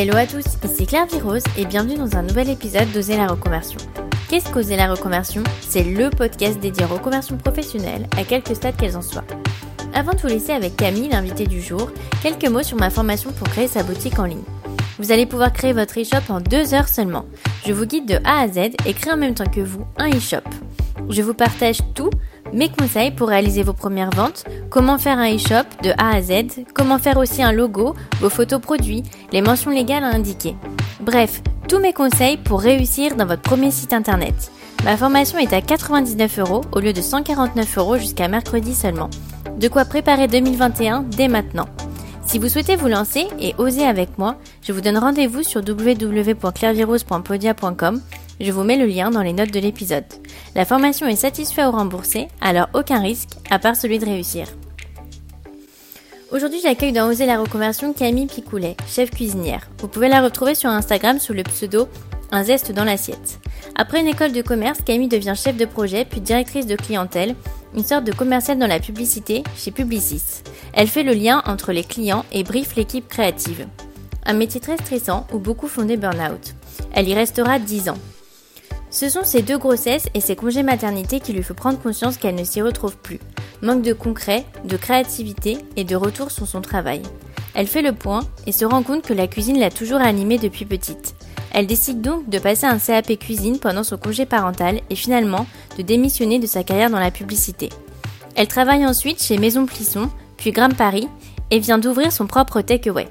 Hello à tous, ici Claire Virose et bienvenue dans un nouvel épisode d'Oser la reconversion. Qu'est-ce qu'Oser la reconversion? C'est le podcast dédié aux reconversions professionnelles à quelques stades qu'elles en soient. Avant de vous laisser avec Camille, l'invité du jour, quelques mots sur ma formation pour créer sa boutique en ligne. Vous allez pouvoir créer votre e-shop en deux heures seulement. Je vous guide de A à Z et créer en même temps que vous un e-shop. Je vous partage tout mes conseils pour réaliser vos premières ventes, comment faire un e-shop de A à Z, comment faire aussi un logo, vos photos produits, les mentions légales à indiquer. Bref, tous mes conseils pour réussir dans votre premier site internet. Ma formation est à 99 euros au lieu de 149 euros jusqu'à mercredi seulement. De quoi préparer 2021 dès maintenant. Si vous souhaitez vous lancer et oser avec moi, je vous donne rendez-vous sur www.clairvirose.podia.com je vous mets le lien dans les notes de l'épisode. La formation est satisfaite ou remboursée, alors aucun risque, à part celui de réussir. Aujourd'hui, j'accueille dans Oser la reconversion Camille Picoulet, chef cuisinière. Vous pouvez la retrouver sur Instagram sous le pseudo Un zeste dans l'assiette. Après une école de commerce, Camille devient chef de projet puis directrice de clientèle, une sorte de commerciale dans la publicité chez Publicis. Elle fait le lien entre les clients et brief l'équipe créative. Un métier très stressant où beaucoup font des burn-out. Elle y restera 10 ans. Ce sont ces deux grossesses et ces congés maternité qui lui font prendre conscience qu'elle ne s'y retrouve plus. Manque de concret, de créativité et de retour sur son travail. Elle fait le point et se rend compte que la cuisine l'a toujours animée depuis petite. Elle décide donc de passer un CAP cuisine pendant son congé parental et finalement de démissionner de sa carrière dans la publicité. Elle travaille ensuite chez Maison Plisson, puis Gram Paris et vient d'ouvrir son propre takeaway.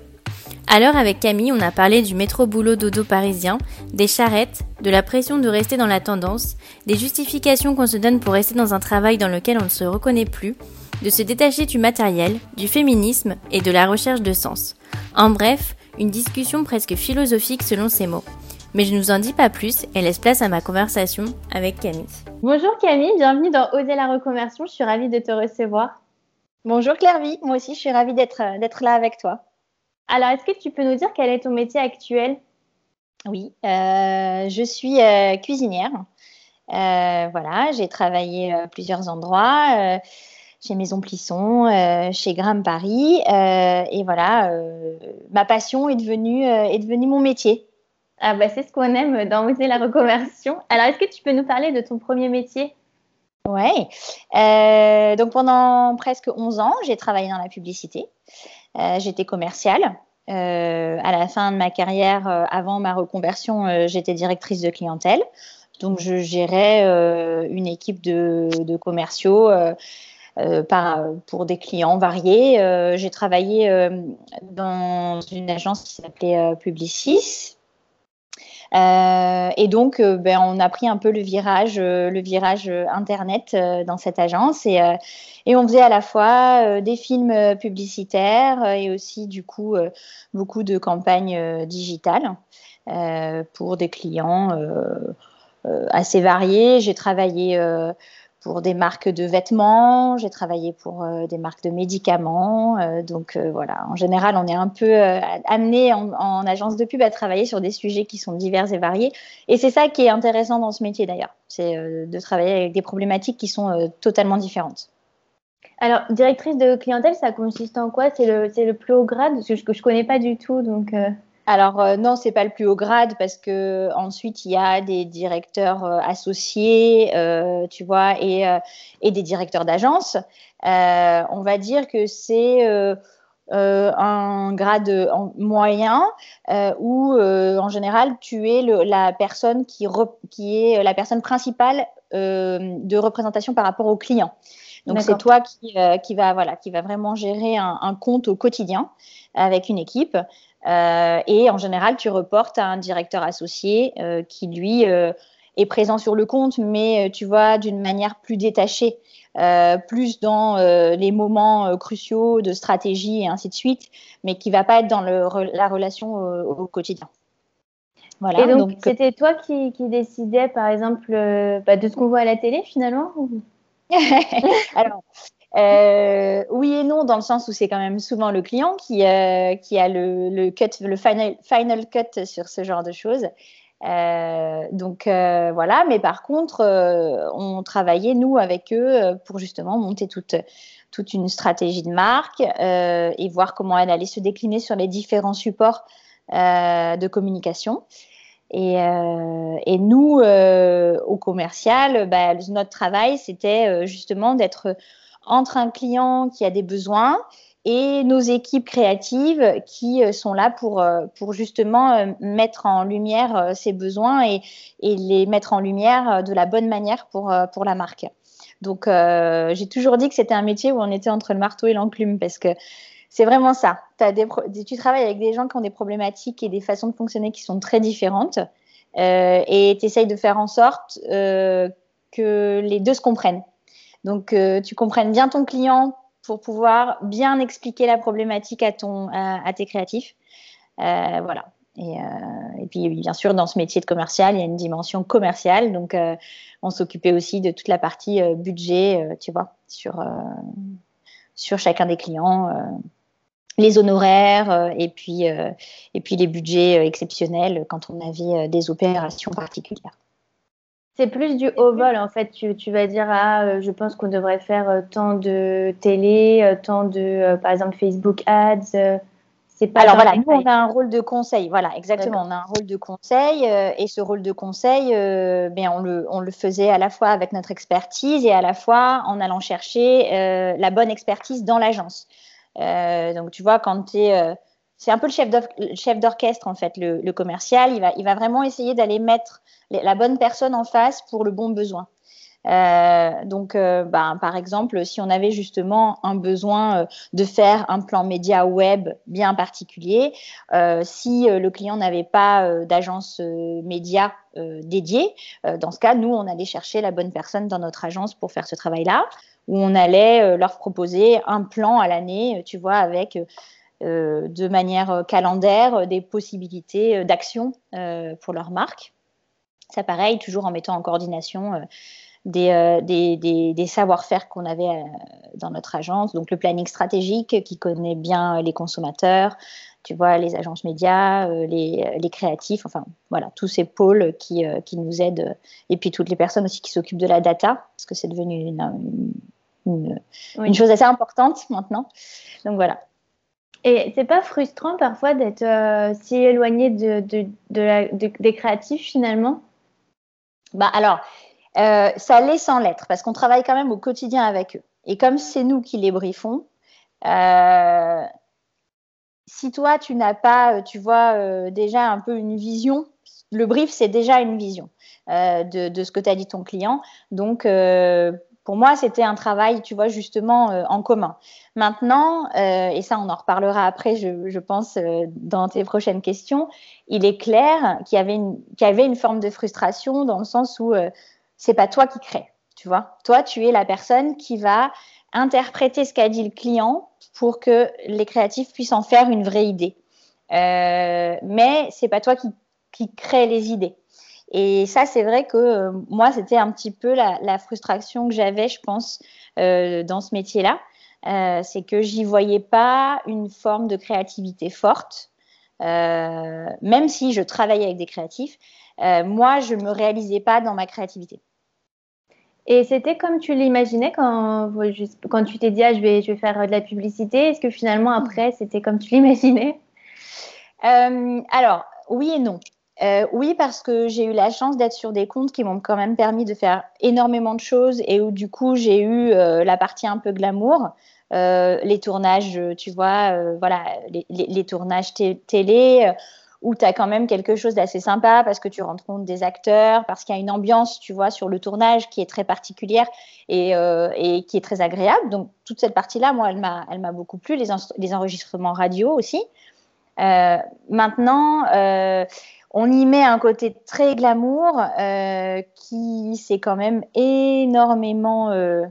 Alors avec Camille, on a parlé du métro boulot dodo parisien, des charrettes, de la pression de rester dans la tendance, des justifications qu'on se donne pour rester dans un travail dans lequel on ne se reconnaît plus, de se détacher du matériel, du féminisme et de la recherche de sens. En bref, une discussion presque philosophique selon ses mots. Mais je ne vous en dis pas plus et laisse place à ma conversation avec Camille. Bonjour Camille, bienvenue dans Oser la reconversion, je suis ravie de te recevoir. Bonjour Clairvy, moi aussi je suis ravie d'être là avec toi. Alors, est-ce que tu peux nous dire quel est ton métier actuel? Oui, euh, je suis euh, cuisinière. Euh, voilà, j'ai travaillé à plusieurs endroits, chez Maison Plisson, chez Gram Paris, et voilà, ma passion est devenue, est devenue mon métier. Ah bah c'est ce qu'on aime dans Oser la reconversion. Alors, est-ce que tu peux nous parler de ton premier métier? Oui, donc pendant presque 11 ans, j'ai travaillé dans la publicité. Euh, j'étais commerciale. Euh, à la fin de ma carrière, euh, avant ma reconversion, j'étais directrice de clientèle. Donc, je gérais une équipe de, commerciaux pour des clients variés. J'ai travaillé dans une agence qui s'appelait Publicis. Et donc, ben, on a pris un peu le virage, le virage internet dans cette agence. Et, et on faisait à la fois euh, des films euh, publicitaires euh, et aussi du coup beaucoup de campagnes digitales pour des clients assez variés. J'ai travaillé pour des marques de vêtements, j'ai travaillé pour des marques de médicaments. donc voilà, en général, on est un peu amené en, en, agence de pub à travailler sur des sujets qui sont divers et variés. Et c'est ça qui est intéressant dans ce métier d'ailleurs, c'est de travailler avec des problématiques qui sont totalement différentes. Alors, directrice de clientèle, ça consiste en quoi? C'est le, le plus haut grade? Parce que je ne connais pas du tout. Donc, euh. Alors, euh, non, c'est pas le plus haut grade parce que ensuite, il y a des directeurs euh, associés, tu vois, et, et des directeurs d'agence. on va dire que c'est. un grade moyen où en général tu es la personne qui, qui est la personne principale de représentation par rapport au client. Donc c'est toi qui, euh, qui, va voilà qui va vraiment gérer un, compte au quotidien avec une équipe. Euh, et en général, tu reportes à un directeur associé euh, qui lui est présent sur le compte, mais tu vois d'une manière plus détachée. plus dans les moments cruciaux de stratégie et ainsi de suite, mais qui va pas être dans le, la relation au, quotidien. Voilà, et donc, c'était toi qui, qui, décidais, par exemple, bah, de ce qu'on voit à la télé finalement Alors, euh, oui et non, dans le sens où c'est quand même souvent le client qui, euh, a le, final, final cut sur ce genre de choses. Euh, donc voilà, mais par contre, on travaillait nous avec eux pour justement monter toute une stratégie de marque et voir comment elle allait se décliner sur les différents supports de communication. Et, et nous, au commercial, bah, notre travail, c'était justement d'être entre un client qui a des besoins et nos équipes créatives qui euh, sont là pour, euh, pour justement euh, mettre en lumière ces besoins et, et, les mettre en lumière de la bonne manière pour, pour la marque. Donc, j'ai toujours dit que c'était un métier où on était entre le marteau et l'enclume parce que c'est vraiment ça. Tu travailles avec des gens qui ont des problématiques et des façons de fonctionner qui sont très différentes et tu essayes de faire en sorte que les deux se comprennent. Donc, tu comprennes bien ton client pour pouvoir bien expliquer la problématique à, ton, à, tes créatifs. Euh, voilà. Et, euh, puis, bien sûr, dans ce métier de commercial, il y a une dimension commerciale. Donc, euh, on s'occupait aussi de toute la partie budget, tu vois, sur, sur chacun des clients, les honoraires et, puis, et puis les budgets exceptionnels quand on avait des opérations particulières. C'est plus du haut vol en fait. Tu, tu vas dire ah euh, je pense qu'on devrait faire euh, tant de télé, euh, tant de par exemple Facebook Ads. c'est pas Alors voilà, nous on a un rôle de conseil. Voilà, exactement. On a un rôle de conseil et ce rôle de conseil, ben on le on le faisait à la fois avec notre expertise et à la fois en allant chercher la bonne expertise dans l'agence. Donc tu vois quand tu es c'est un peu le chef d'orchestre en fait, le, commercial. Il va, vraiment essayer d'aller mettre la bonne personne en face pour le bon besoin. Euh, donc, euh, bah, par exemple, si on avait justement un besoin euh, de faire un plan média web bien particulier, euh, si le client n'avait pas d'agence média dédiée, dans ce cas, nous, on allait chercher la bonne personne dans notre agence pour faire ce travail-là, où on allait leur proposer un plan à l'année, tu vois, avec euh, de manière euh, calendaire euh, des possibilités d'action pour leur marque. Ça, pareil, toujours en mettant en coordination des, savoir-faire qu'on avait dans notre agence. Donc, le planning stratégique qui connaît bien les consommateurs, tu vois, les agences médias, les, les, créatifs, enfin, voilà, tous ces pôles qui, qui, nous aident. Et puis, toutes les personnes aussi qui s'occupent de la data, parce que c'est devenu une, une, une, chose assez importante maintenant. Donc, voilà. Et c'est pas frustrant parfois d'être euh, si éloigné de, de, de des créatifs finalement? Bah alors, euh, ça l'est sans l'être parce qu'on travaille quand même au quotidien avec eux. Et comme c'est nous qui les briefons, euh, si toi tu n'as pas, tu vois, déjà un peu une vision, le brief c'est déjà une vision de, de, ce que t'as dit ton client. Donc pour moi, c'était un travail, tu vois, justement euh, en commun. Maintenant, euh, et ça, on en reparlera après, je, pense, euh, dans tes prochaines questions, il est clair qu'il y, avait une, forme de frustration dans le sens où c'est pas toi qui crée, tu vois. Toi, tu es la personne qui va interpréter ce qu'a dit le client pour que les créatifs puissent en faire une vraie idée. mais c'est pas toi qui, qui crée les idées. Et ça, c'est vrai que euh, moi, c'était un petit peu la, frustration que j'avais, je pense, euh, dans ce métier-là. Euh, c'est que j'y voyais pas une forme de créativité forte, même si je travaillais avec des créatifs. moi, je me réalisais pas dans ma créativité. Et c'était comme tu l'imaginais quand, tu t'es dit ah, je vais faire de la publicité. Est-ce que finalement après c'était comme tu l'imaginais? Alors oui et non. Euh, oui, parce que j'ai eu la chance d'être sur des comptes qui m'ont quand même permis de faire énormément de choses et où du coup j'ai eu euh, la partie un peu glamour, euh, les tournages, tu vois, voilà, les, tournages télé où tu as quand même quelque chose d'assez sympa parce que tu rencontres des acteurs, parce qu'il y a une ambiance, tu vois, sur le tournage qui est très particulière et, qui est très agréable. Donc toute cette partie-là, moi, elle m'a, beaucoup plu, les, enregistrements radio aussi. maintenant on y met un côté très glamour euh, qui s'est quand même énormément euh,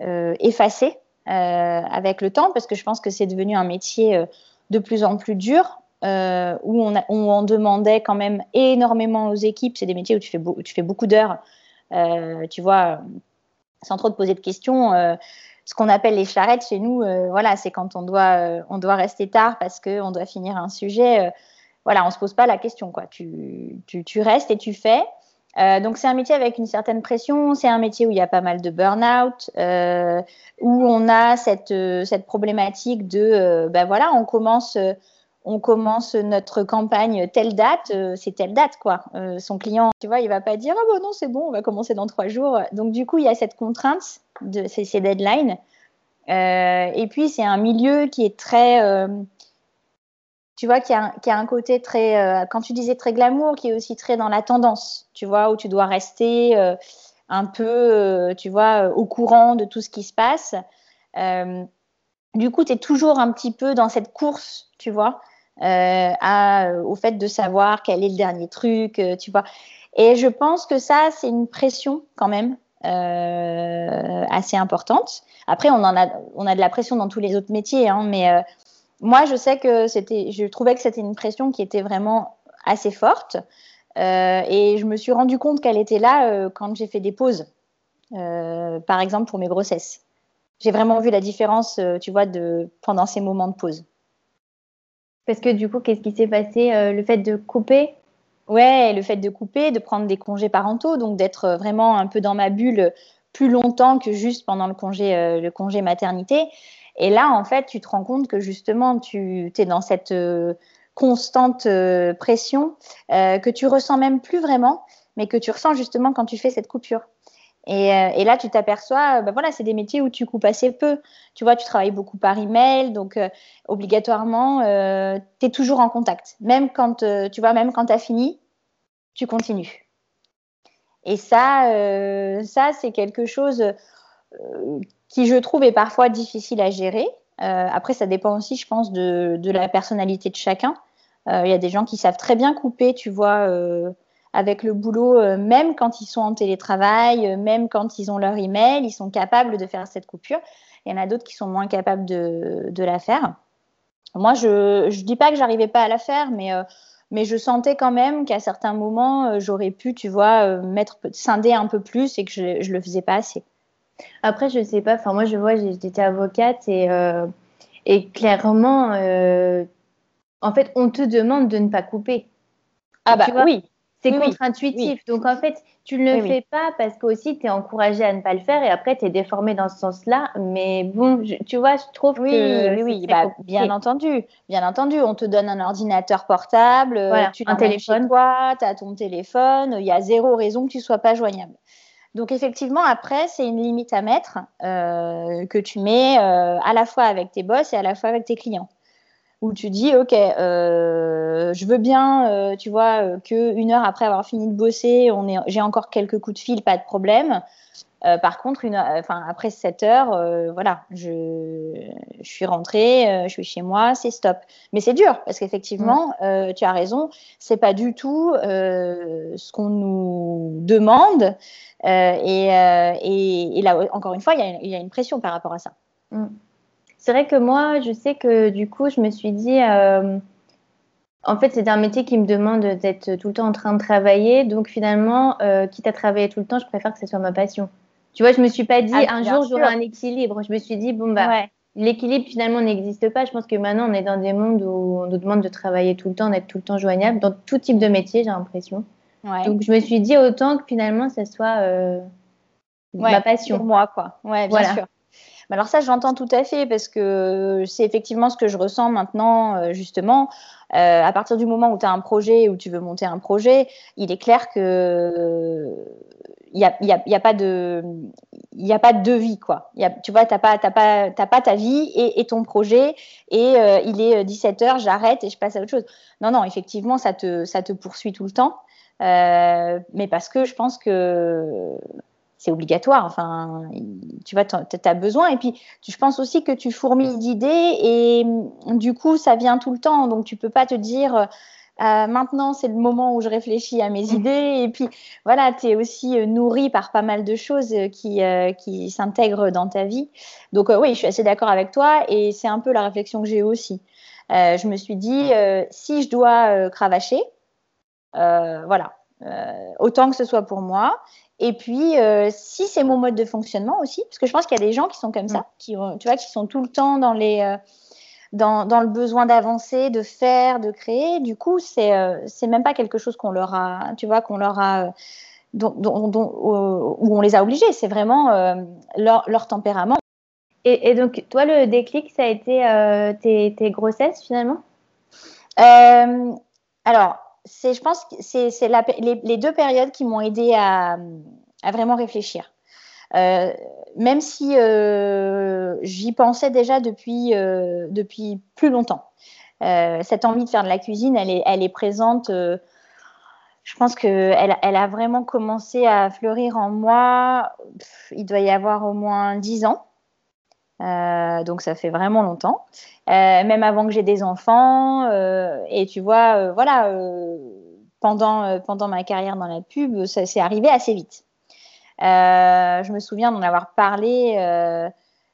euh, effacé avec le temps parce que je pense que c'est devenu un métier de plus en plus dur où on, demandait quand même énormément aux équipes. C'est des métiers où tu fais, beaucoup d'heures, tu vois, sans trop te poser de questions ce qu'on appelle les charrettes chez nous, voilà, c'est quand on doit rester tard parce qu'on doit finir un sujet voilà, on se pose pas la question, quoi. Tu, tu, restes et tu fais. Euh, donc c'est un métier avec une certaine pression, c'est un métier où il y a pas mal de burn-out, euh, où on a cette, euh, cette problématique de, ben voilà, on commence, on commence notre campagne telle date, c'est telle date quoi. son client, tu vois, il va pas dire ah bon non c'est bon, on va commencer dans trois jours. Donc du coup il y a cette contrainte de ces deadlines. et puis c'est un milieu qui est très tu vois, qui a, a, un côté très, euh, quand tu disais très glamour, qui est aussi très dans la tendance, tu vois, où tu dois rester euh, un peu, euh, tu vois, au courant de tout ce qui se passe. du coup, tu es toujours un petit peu dans cette course, tu vois, au fait de savoir quel est le dernier truc, tu vois. Et je pense que ça, c'est une pression quand même. assez importante. Après, on a, on a de la pression dans tous les autres métiers, hein, mais moi, je sais que c'était, je trouvais que c'était une pression qui était vraiment assez forte. Euh, et je me suis rendu compte qu'elle était là euh, quand j'ai fait des pauses, euh, par exemple pour mes grossesses. J'ai vraiment vu la différence, tu vois, de, pendant ces moments de pause. Parce que du coup, qu'est-ce qui s'est passé Le fait de couper? Ouais, le fait de couper, de prendre des congés parentaux, donc d'être vraiment un peu dans ma bulle plus longtemps que juste pendant le congé, le congé maternité. Et là, en fait, tu te rends compte que justement, tu es dans cette euh, constante euh, pression euh, que tu ressens même plus vraiment, mais que tu ressens justement quand tu fais cette coupure. Et, là, tu t'aperçois, ben voilà, c'est des métiers où tu coupes assez peu. Tu vois, tu travailles beaucoup par email, donc obligatoirement, tu es toujours en contact. Même quand, tu vois, même quand tu as fini, tu continues. Et ça, ça c'est quelque chose qui je trouve est parfois difficile à gérer. Euh, après, ça dépend aussi, je pense, de, la personnalité de chacun. Euh, il y a des gens qui savent très bien couper, tu vois, euh, avec le boulot, même quand ils sont en télétravail, même quand ils ont leur email, ils sont capables de faire cette coupure. Il y en a d'autres qui sont moins capables de, de la faire. Moi, je ne dis pas que j'arrivais pas à la faire, mais, mais je sentais quand même qu'à certains moments, j'aurais pu, tu vois, mettre scinder un peu plus et que je ne le faisais pas assez. Après, je sais pas. Enfin, moi, je vois, j'étais avocate et, euh, et clairement, euh, en fait, on te demande de ne pas couper. Ah bah oui. C'est contre-intuitif. Donc, en fait, tu ne le fais pas parce que aussi tu es encouragé à ne pas le faire et après tu es déformé dans ce sens-là. Mais bon, tu vois, je trouve que. Oui, oui, bah, bien entendu. Bien entendu, on te donne un ordinateur portable, tu un téléphone. tu as ton téléphone, il y a zéro raison que tu sois pas joignable. Donc effectivement, après, c'est une limite à mettre euh, que tu mets euh, à la fois avec tes boss et à la fois avec tes clients. Où tu dis, OK, euh, je veux bien, tu vois, qu'une heure après avoir fini de bosser, j'ai encore quelques coups de fil, pas de problème. Euh, par contre, une, enfin, après 7 heures, euh, voilà, je, je, suis rentrée, euh, je suis chez moi, c'est stop. Mais c'est dur parce qu'effectivement, mm. tu as raison, c'est pas du tout ce qu'on nous demande. Et, et, et, là, encore une fois, il y, y, a une pression par rapport à ça. Mm. C'est vrai que moi, je sais que du coup, je me suis dit. En fait, c'est un métier qui me demande d'être tout le temps en train de travailler. Donc, finalement, quitte à travailler tout le temps, je préfère que ce soit ma passion. Tu vois, je me suis pas dit ah, un jour j'aurai un équilibre. Je me suis dit bon bah l'équilibre finalement n'existe pas. Je pense que maintenant on est dans des mondes où on nous demande de travailler tout le temps, d'être tout le temps joignable dans tout type de métier, j'ai l'impression. Donc je me suis dit autant que finalement ça soit euh, ma passion. Pour moi quoi. Ouais, bien sûr. Alors ça, j'entends tout à fait parce que c'est effectivement ce que je ressens maintenant, euh, justement. Euh, à partir du moment où tu as un projet, où tu veux monter un projet, il est clair que il n'y a, pas y a pas de devis quoi. Tu vois t'as pas pas ta vie et, ton projet et euh, il est 17 heures j'arrête et je passe à autre chose. Non non effectivement ça te poursuit tout le temps. Mais parce que je pense que c'est obligatoire enfin tu vois tu as besoin et puis je pense aussi que tu fourmilles d'idées et du coup ça vient tout le temps donc tu peux pas te dire euh, maintenant, c'est le moment où je réfléchis à mes mm. idées. Et puis, voilà, tu es aussi euh, nourri par pas mal de choses euh, qui, qui s'intègrent dans ta vie. Donc, oui, je suis assez d'accord avec toi. Et c'est un peu la réflexion que j'ai aussi. je me suis dit, si je dois cravacher, voilà, autant que ce soit pour moi. Et puis, si c'est mon mode de fonctionnement aussi, parce que je pense qu'il y a des gens qui sont comme mm. ça, qui, tu vois, qui sont tout le temps dans les dans, dans le besoin d'avancer, de faire, de créer. Du coup, c'est euh, c'est même pas quelque chose qu'on leur a, tu vois, qu'on leur a, euh, où on les a obligés. C'est vraiment euh, leur, leur, tempérament. Et, et, donc, toi, le déclic, ça a été tes, tes, grossesses finalement? Alors, je pense que c'est les, les, deux périodes qui m'ont aidé à, à, vraiment réfléchir. même si j'y pensais déjà depuis, depuis plus longtemps. cette envie de faire de la cuisine, elle est, elle est présente je pense qu'elle elle a vraiment commencé à fleurir en moi, il doit y avoir au moins dix ans. Euh, donc ça fait vraiment longtemps, euh, même avant que j'ai des enfants. Euh, et tu vois, voilà, pendant, pendant ma carrière dans la pub, ça s'est arrivé assez vite. je me souviens d'en avoir parlé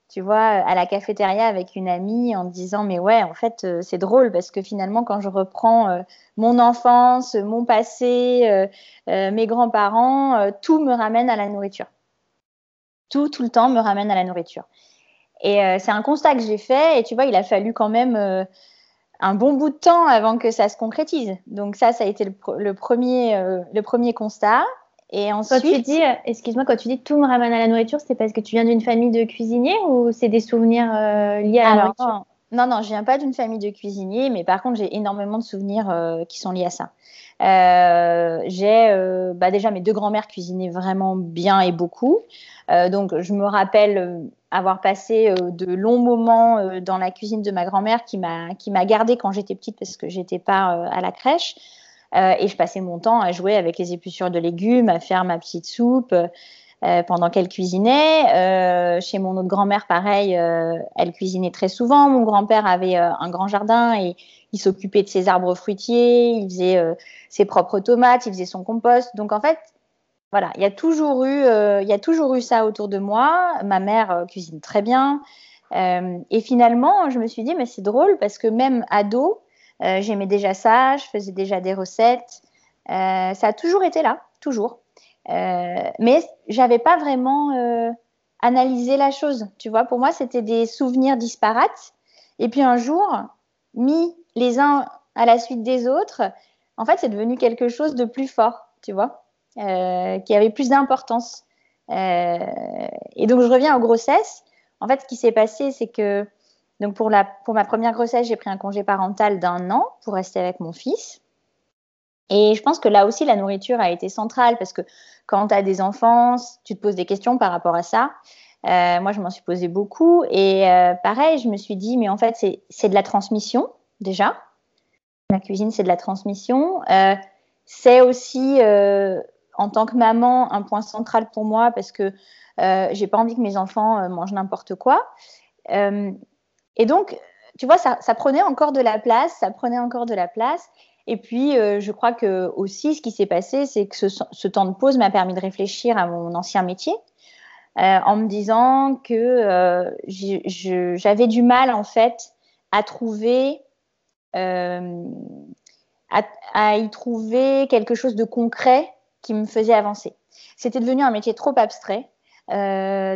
tu vois, à la cafétéria avec une amie en disant mais ouais, en fait, c'est drôle parce que finalement, quand je reprends mon enfance, mon passé, mes grands-parents, tout me ramène à la nourriture. Tout, tout le temps me ramène à la nourriture. Et c'est un constat que j'ai fait et tu vois, il a fallu quand même un bon bout de temps avant que ça se concrétise. Donc ça, ça a été le premier, le premier constat. Et ensuite, quand tu dis, euh, excuse-moi, quand tu dis tout me ramène à la nourriture, c'est parce que tu viens d'une famille de cuisiniers ou c'est des souvenirs euh, liés à la nourriture? Non, non, je viens pas d'une famille de cuisiniers, mais par contre, j'ai énormément de souvenirs euh, qui sont liés à ça. j'ai bah, déjà mes deux grands-mères cuisinaient vraiment bien et beaucoup. donc, je me rappelle avoir passé de longs moments dans la cuisine de ma grand-mère qui m'a qui m'a gardée quand j'étais petite parce que j'étais pas à la crèche. Euh, et je passais mon temps à jouer avec les épluchures de légumes, à faire ma petite soupe. Euh, pendant qu'elle cuisinait. Euh, chez mon autre grand-mère, pareil, elle cuisinait très souvent. Mon grand-père avait un grand jardin et il s'occupait de ses arbres fruitiers, il faisait ses propres tomates, il faisait son compost. Donc en fait, voilà, il y a toujours eu, il y a toujours eu ça autour de moi. Ma mère cuisine très bien. et finalement, je me suis dit, mais c'est drôle parce que même ado, euh, j'aimais déjà ça, je faisais déjà des recettes. Euh, ça a toujours été là, toujours. Euh, mais j'avais pas vraiment analysé la chose. Tu vois, pour moi, c'était des souvenirs disparates. Et puis un jour, mis les uns à la suite des autres, en fait, c'est devenu quelque chose de plus fort, tu vois, qui avait plus d'importance. et donc, je reviens aux grossesses. En fait, ce qui s'est passé, c'est que donc pour, la, pour ma première grossesse, j'ai pris un congé parental d'un an pour rester avec mon fils. Et je pense que là aussi, la nourriture a été centrale parce que quand tu as des enfants, tu te poses des questions par rapport à ça. Euh, moi, je m'en suis posé beaucoup. Et euh, pareil, je me suis dit, mais en fait, c'est de la transmission déjà. La cuisine, c'est de la transmission. Euh, c'est aussi, en tant que maman, un point central pour moi parce que j'ai pas envie que mes enfants mangent n'importe quoi. Et donc, tu vois, ça, prenait encore de la place, ça prenait encore de la place. Et puis, euh, je crois que aussi, ce qui s'est passé, c'est que ce, temps de pause m'a permis de réfléchir à mon ancien métier, euh, en me disant que euh, j'avais du mal, en fait, à trouver, à, y trouver quelque chose de concret qui me faisait avancer. C'était devenu un métier trop abstrait,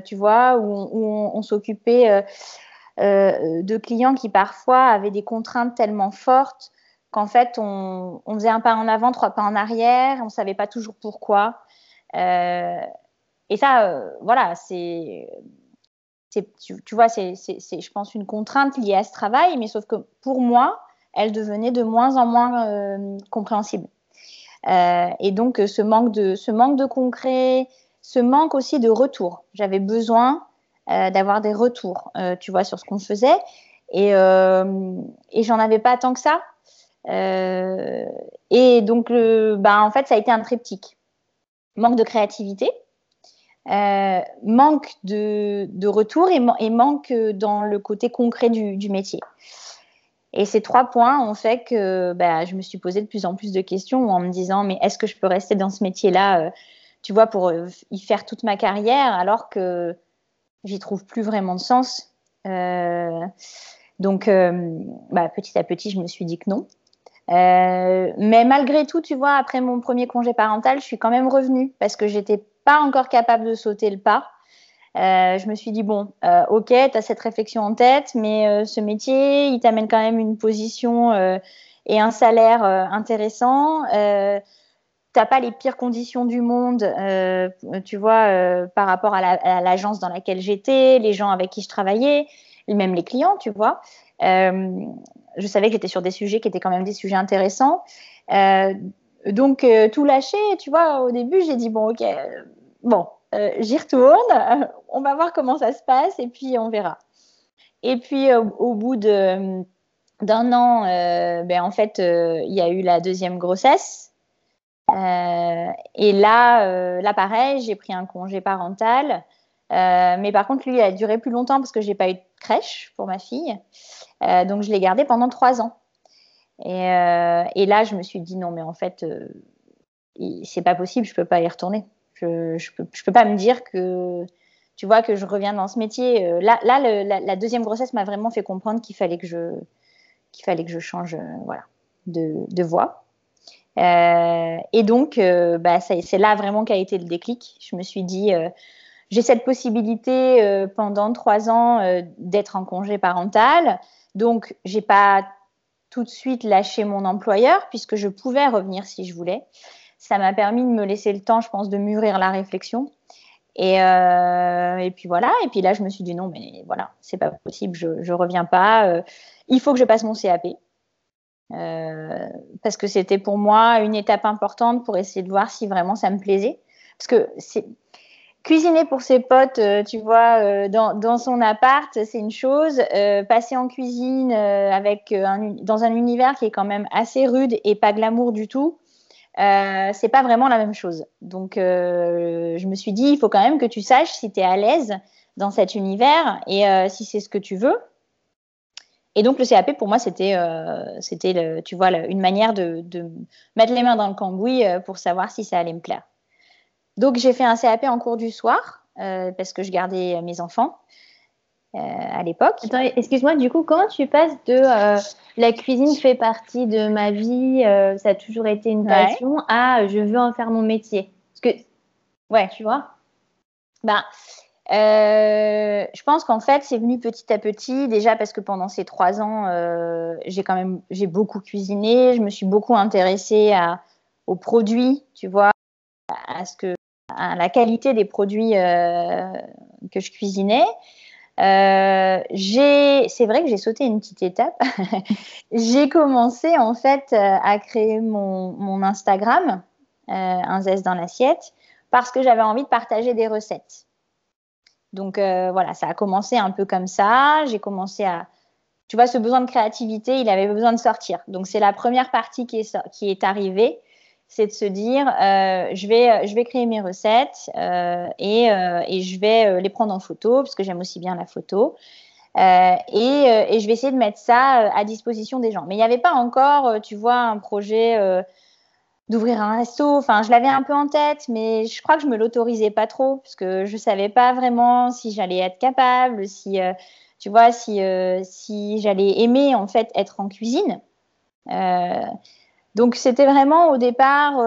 tu vois, où on s'occupait de clients qui parfois avaient des contraintes tellement fortes qu'en fait, on, faisait un pas en avant, trois pas en arrière, on ne savait pas toujours pourquoi. Euh, et ça, euh, voilà, c'est, tu, vois, c'est, je pense, une contrainte liée à ce travail, mais sauf que pour moi, elle devenait de moins en moins compréhensible. et donc, ce manque, de, ce manque de concret, ce manque aussi de retour. J'avais besoin euh, d'avoir des retours, euh, tu vois, sur ce qu'on faisait. Et, euh, et j'en avais pas tant que ça. Et donc, bah, en fait, ça a été un triptyque. Manque de créativité, manque de, retour et, manque dans le côté concret du, métier. Et ces trois points ont fait que bah, je me suis posé de plus en plus de questions en me disant mais est-ce que je peux rester dans ce métier-là, tu vois, pour y faire toute ma carrière alors que j'y trouve plus vraiment de sens. Euh, donc, euh, bah, petit à petit, je me suis dit que non. Euh, mais malgré tout, tu vois, après mon premier congé parental, je suis quand même revenue parce que j'étais pas encore capable de sauter le pas. je me suis dit, bon, ok, tu as cette réflexion en tête, mais ce métier, il t'amène quand même une position et un salaire intéressant t'as pas les pires conditions du monde, euh, tu vois, euh, par rapport à l'agence dans laquelle j'étais, les gens avec qui je travaillais. même les clients, tu vois. Je savais que j'étais sur des sujets qui étaient quand même des sujets intéressants. donc, tout lâché, tu vois, au début, j'ai dit, bon, ok, bon, j'y retourne, on va voir comment ça se passe et puis on verra. Et puis, au bout de d'un an, euh, ben, en fait, euh, il y a eu la deuxième grossesse. Euh, et là, là, pareil, j'ai pris un congé parental. Mais par contre, lui, a duré plus longtemps parce que j'ai pas eu de crèche pour ma fille. donc, je l'ai gardé pendant trois ans. Et, et, là, je me suis dit non, mais en fait, c'est pas possible, je peux pas y retourner. Je, je, peux, pas me dire que tu vois que je reviens dans ce métier. Là, la, deuxième grossesse m'a vraiment fait comprendre qu'il fallait que je qu'il fallait que je change euh, voilà, de, voie. Euh, et donc, euh, bah, c'est là vraiment qu'a été le déclic. Je me suis dit, j'ai cette possibilité pendant trois ans d'être en congé parental. Donc, j'ai pas tout de suite lâché mon employeur puisque je pouvais revenir si je voulais. Ça m'a permis de me laisser le temps, je pense, de mûrir la réflexion. Et, et puis voilà. Et puis là, je me suis dit non, mais voilà, c'est pas possible, je, je reviens pas il faut que je passe mon CAP. Euh, parce que c'était pour moi une étape importante pour essayer de voir si vraiment ça me plaisait. Parce que c'est cuisiner pour ses potes, euh, tu vois, euh, dans, son appart, c'est une chose. passer en cuisine avec dans un univers qui est quand même assez rude et pas glamour du tout, c'est pas vraiment la même chose. Donc, je me suis dit, il faut quand même que tu saches si tu es à l'aise dans cet univers et si c'est ce que tu veux. Et donc le CAP pour moi c'était euh, c'était tu vois une manière de, mettre les mains dans le cambouis euh, pour savoir si ça allait me plaire. Donc j'ai fait un CAP en cours du soir euh, parce que je gardais mes enfants à l'époque. Excuse-moi, du coup, comment tu passes de la cuisine fait partie de ma vie, ça a toujours été une passion, à je veux en faire mon métier? Parce que, ouais, tu vois. Ben, euh, je pense qu'en fait, c'est venu petit à petit, déjà parce que pendant ces trois ans, euh, j'ai quand même j'ai beaucoup cuisiné, je me suis beaucoup intéressée à, aux produits, tu vois, à ce que la qualité des produits euh, que je cuisinais. Euh, c'est vrai que j'ai sauté une petite étape. j'ai commencé en fait à créer mon, Instagram, un zeste dans l'assiette, parce que j'avais envie de partager des recettes. Donc euh, voilà, ça a commencé un peu comme ça. J'ai commencé à, tu vois, ce besoin de créativité, il avait besoin de sortir. Donc c'est la première partie qui est, qui est arrivée, c'est de se dire, euh, je, vais, je vais créer mes recettes euh, et, et, je vais les prendre en photo, parce que j'aime aussi bien la photo. Et, et, je vais essayer de mettre ça à disposition des gens. Mais il n'y avait pas encore, tu vois, un projet d'ouvrir un resto. Enfin, je l'avais un peu en tête, mais je crois que je me l'autorisais pas trop parce que je savais pas vraiment si j'allais être capable, si euh, tu vois, si euh, si j'allais aimer en fait être en cuisine. Euh, donc c'était vraiment au départ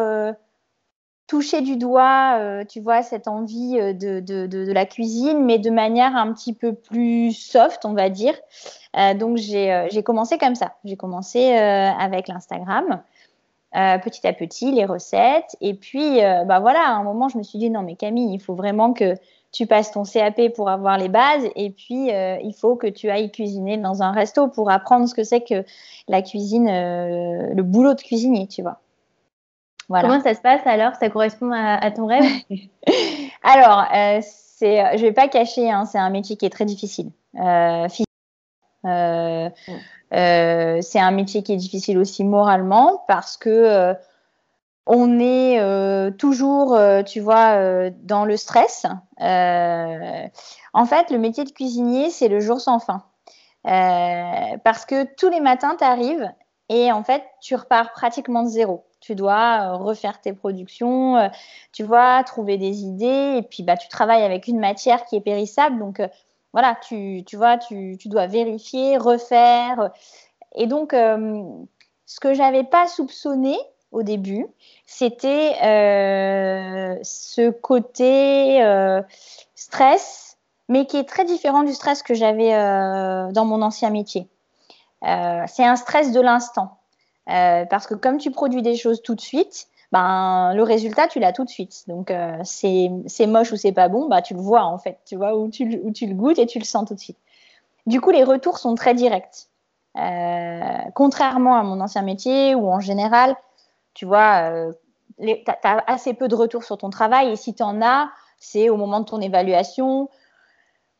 toucher du doigt, tu vois, cette envie de, de, la cuisine, mais de manière un petit peu plus soft, on va dire. donc j'ai commencé comme ça. J'ai commencé avec l'Instagram. Euh, petit à petit les recettes. Et puis, euh, bah voilà, à un moment, je me suis dit non, mais Camille, il faut vraiment que tu passes ton CAP pour avoir les bases. Et puis, euh, il faut que tu ailles cuisiner dans un resto pour apprendre ce que c'est que la cuisine, le boulot de cuisinier, tu vois. Voilà. Comment ça se passe alors? Ça correspond à, ton rêve? Alors, c'est, je vais pas cacher, hein, c'est un métier qui est très difficile. Euh, euh, c'est un métier qui est difficile aussi moralement parce que euh, on est euh, toujours, tu vois, dans le stress. en fait, le métier de cuisinier, c'est le jour sans fin. parce que tous les matins, tu arrives et en fait, tu repars pratiquement de zéro. Tu dois refaire tes productions, tu vois, trouver des idées, et puis bah, tu travailles avec une matière qui est périssable. Donc, voilà, tu, tu vois, tu, tu, dois vérifier, refaire. Et donc, euh, ce que j'avais pas soupçonné au début, c'était euh, ce côté euh, stress, mais qui est très différent du stress que j'avais dans mon ancien métier. c'est un stress de l'instant. parce que comme tu produis des choses tout de suite, ben, le résultat, tu l'as tout de suite. Donc, euh, c'est moche ou c'est pas bon, bah, tu le vois en fait, tu vois, ou tu, tu le goûtes et tu le sens tout de suite. Du coup, les retours sont très directs. contrairement à mon ancien métier où en général, tu vois, tu as assez peu de retours sur ton travail et si tu en as, c'est au moment de ton évaluation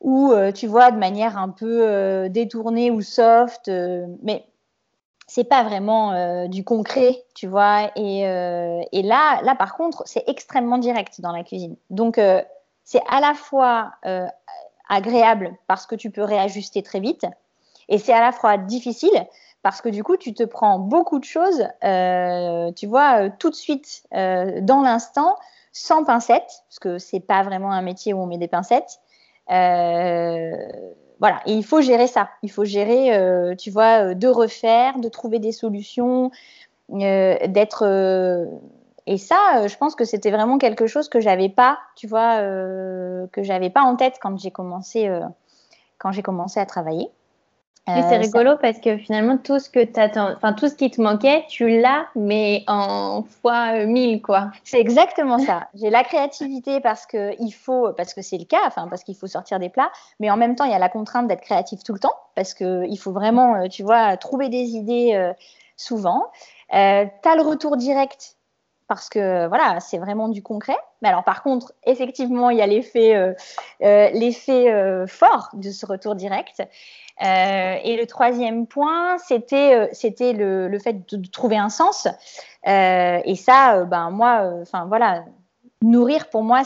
ou tu vois de manière un peu détournée ou soft. mais c'est pas vraiment euh, du concret, tu vois. Et, euh, là, là, par contre, c'est extrêmement direct dans la cuisine. Donc, euh, c'est à la fois agréable parce que tu peux réajuster très vite, et c'est à la fois difficile parce que du coup, tu te prends beaucoup de choses, tu vois, tout de suite, dans l'instant, sans pincettes, parce que c'est pas vraiment un métier où on met des pincettes voilà, et il faut gérer ça. Il faut gérer, euh, tu vois, euh, de refaire, de trouver des solutions, euh, d'être. et ça, je pense que c'était vraiment quelque chose que j'avais pas, tu vois, que j'avais pas en tête quand j'ai commencé, quand j'ai commencé à travailler. C'est euh, rigolo parce que finalement, tout ce, que enfin, tout ce qui te manquait, tu l'as, mais en fois euh, mille, quoi. C'est exactement ça. J'ai la créativité parce que il faut, parce que c'est le cas, enfin, parce qu'il faut sortir des plats, mais en même temps, il y a la contrainte d'être créatif tout le temps parce qu'il faut vraiment, euh, tu vois, trouver des idées souvent. Euh, tu as le retour direct parce que voilà, c'est vraiment du concret. Mais alors par contre, effectivement, il y a l'effet, l'effet fort de ce retour direct. Euh, et le troisième point, c'était euh, c'était le, le, fait de, trouver un sens. Euh, et ça, ben moi, enfin voilà, nourrir pour moi,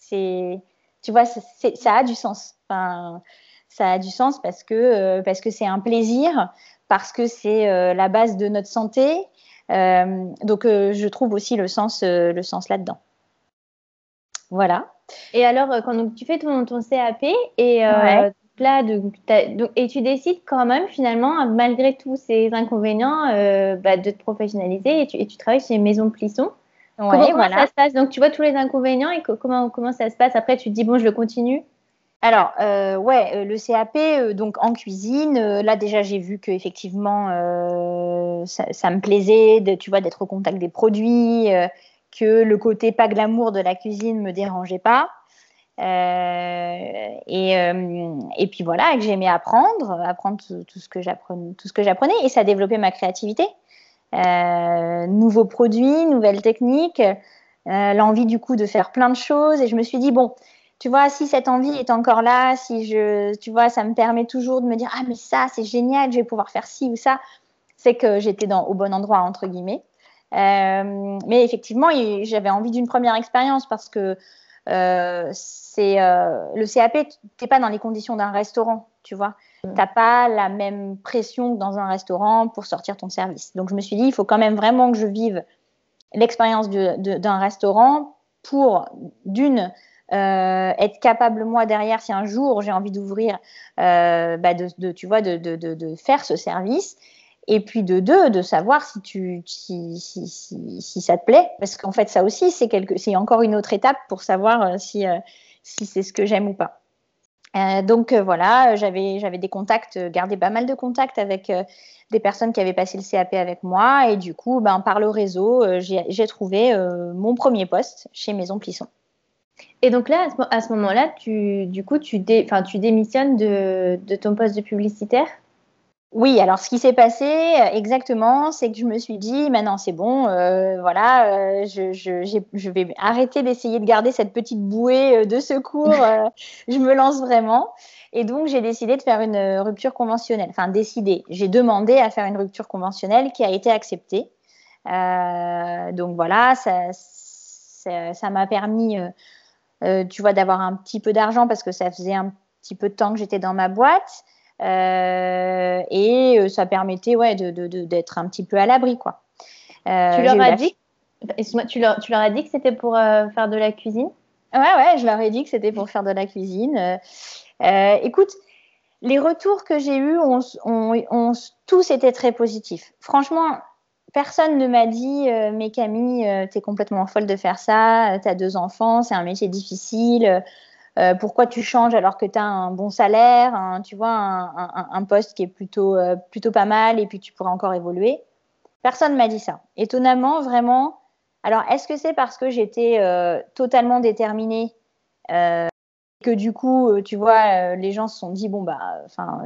c'est, tu vois, ça a du sens. Enfin, ça a du sens parce que parce que c'est un plaisir, parce que c'est la base de notre santé. donc, je trouve aussi le sens le sens là-dedans. Voilà. Et alors, quand tu fais ton, ton CAP et là, et tu décides quand même finalement, malgré tous ces inconvénients, euh, bah, de te professionnaliser et tu, et tu, travailles chez Maison Plisson. comment, ça se passe? Donc tu vois tous les inconvénients et comment, comment ça se passe? Après tu te dis bon je le continue? Alors, euh, ouais, euh, le CAP, donc en cuisine, là déjà j'ai vu que effectivement ça, ça, me plaisait, de, tu vois, d'être au contact des produits, que le côté pas glamour de la cuisine me dérangeait pas. Euh, et, euh, et, puis voilà, que j'aimais apprendre, apprendre tout, ce que j'apprenais, et ça a développé ma créativité. Euh, nouveaux produits, nouvelles techniques, l'envie du coup de faire plein de choses. Et je me suis dit bon, tu vois, si cette envie est encore là, si je, tu vois, ça me permet toujours de me dire ah mais ça c'est génial, je vais pouvoir faire ci ou ça, c'est que j'étais au bon endroit entre guillemets. mais effectivement, j'avais envie d'une première expérience parce que euh, c'est euh, le CAP, t'es pas dans les conditions d'un restaurant, tu vois. Mm. T'as pas la même pression que dans un restaurant pour sortir ton service. Donc je me suis dit, il faut quand même vraiment que je vive l'expérience d'un restaurant pour d'une euh, être capable moi derrière si un jour j'ai envie d'ouvrir, bah de, de, tu vois, de, de, de, faire ce service et puis de deux, de savoir si, ça te plaît, parce qu'en fait, ça aussi, c'est, encore une autre étape pour savoir euh, si, euh, si c'est ce que j'aime ou pas. Euh, donc voilà, j'avais, des contacts, gardé pas mal de contacts avec des personnes qui avaient passé le CAP avec moi, et du coup, ben, par le réseau, j'ai, trouvé mon premier poste chez Maison Plisson. Et donc là, à ce, moment-là, tu, du coup, tu, dé, tu démissionnes de ton poste de publicitaire? Oui, alors ce qui s'est passé euh, exactement, c'est que je me suis dit, maintenant c'est bon, euh, voilà, euh, je, je, je, vais arrêter d'essayer de garder cette petite bouée de secours, je me lance vraiment. Et donc j'ai décidé de faire une rupture conventionnelle, enfin décidé, j'ai demandé à faire une rupture conventionnelle qui a été acceptée. donc voilà, ça, m'a permis, tu vois, d'avoir un petit peu d'argent parce que ça faisait un petit peu de temps que j'étais dans ma boîte. Euh, et euh, ça permettait ouais, d'être de, de, un petit peu à l'abri. quoi. Euh, tu leur as dit tu leur, tu leur as dit que c'était pour faire de la cuisine? Ouais, ouais, je leur ai dit que c'était pour faire de la cuisine. écoute, les retours que j'ai eus ont, ont, tous été très positifs. Franchement, personne ne m'a dit Mais Camille, tu es complètement folle de faire ça, tu as deux enfants, c'est un métier difficile. Euh, pourquoi tu changes alors que tu as un bon salaire, tu vois, un, poste qui est plutôt, euh, plutôt pas mal et puis tu pourras encore évoluer? Personne m'a dit ça. Étonnamment, vraiment. Alors, est-ce que c'est parce que j'étais euh, totalement déterminée que du coup, tu vois, les gens se sont dit bon bah, enfin,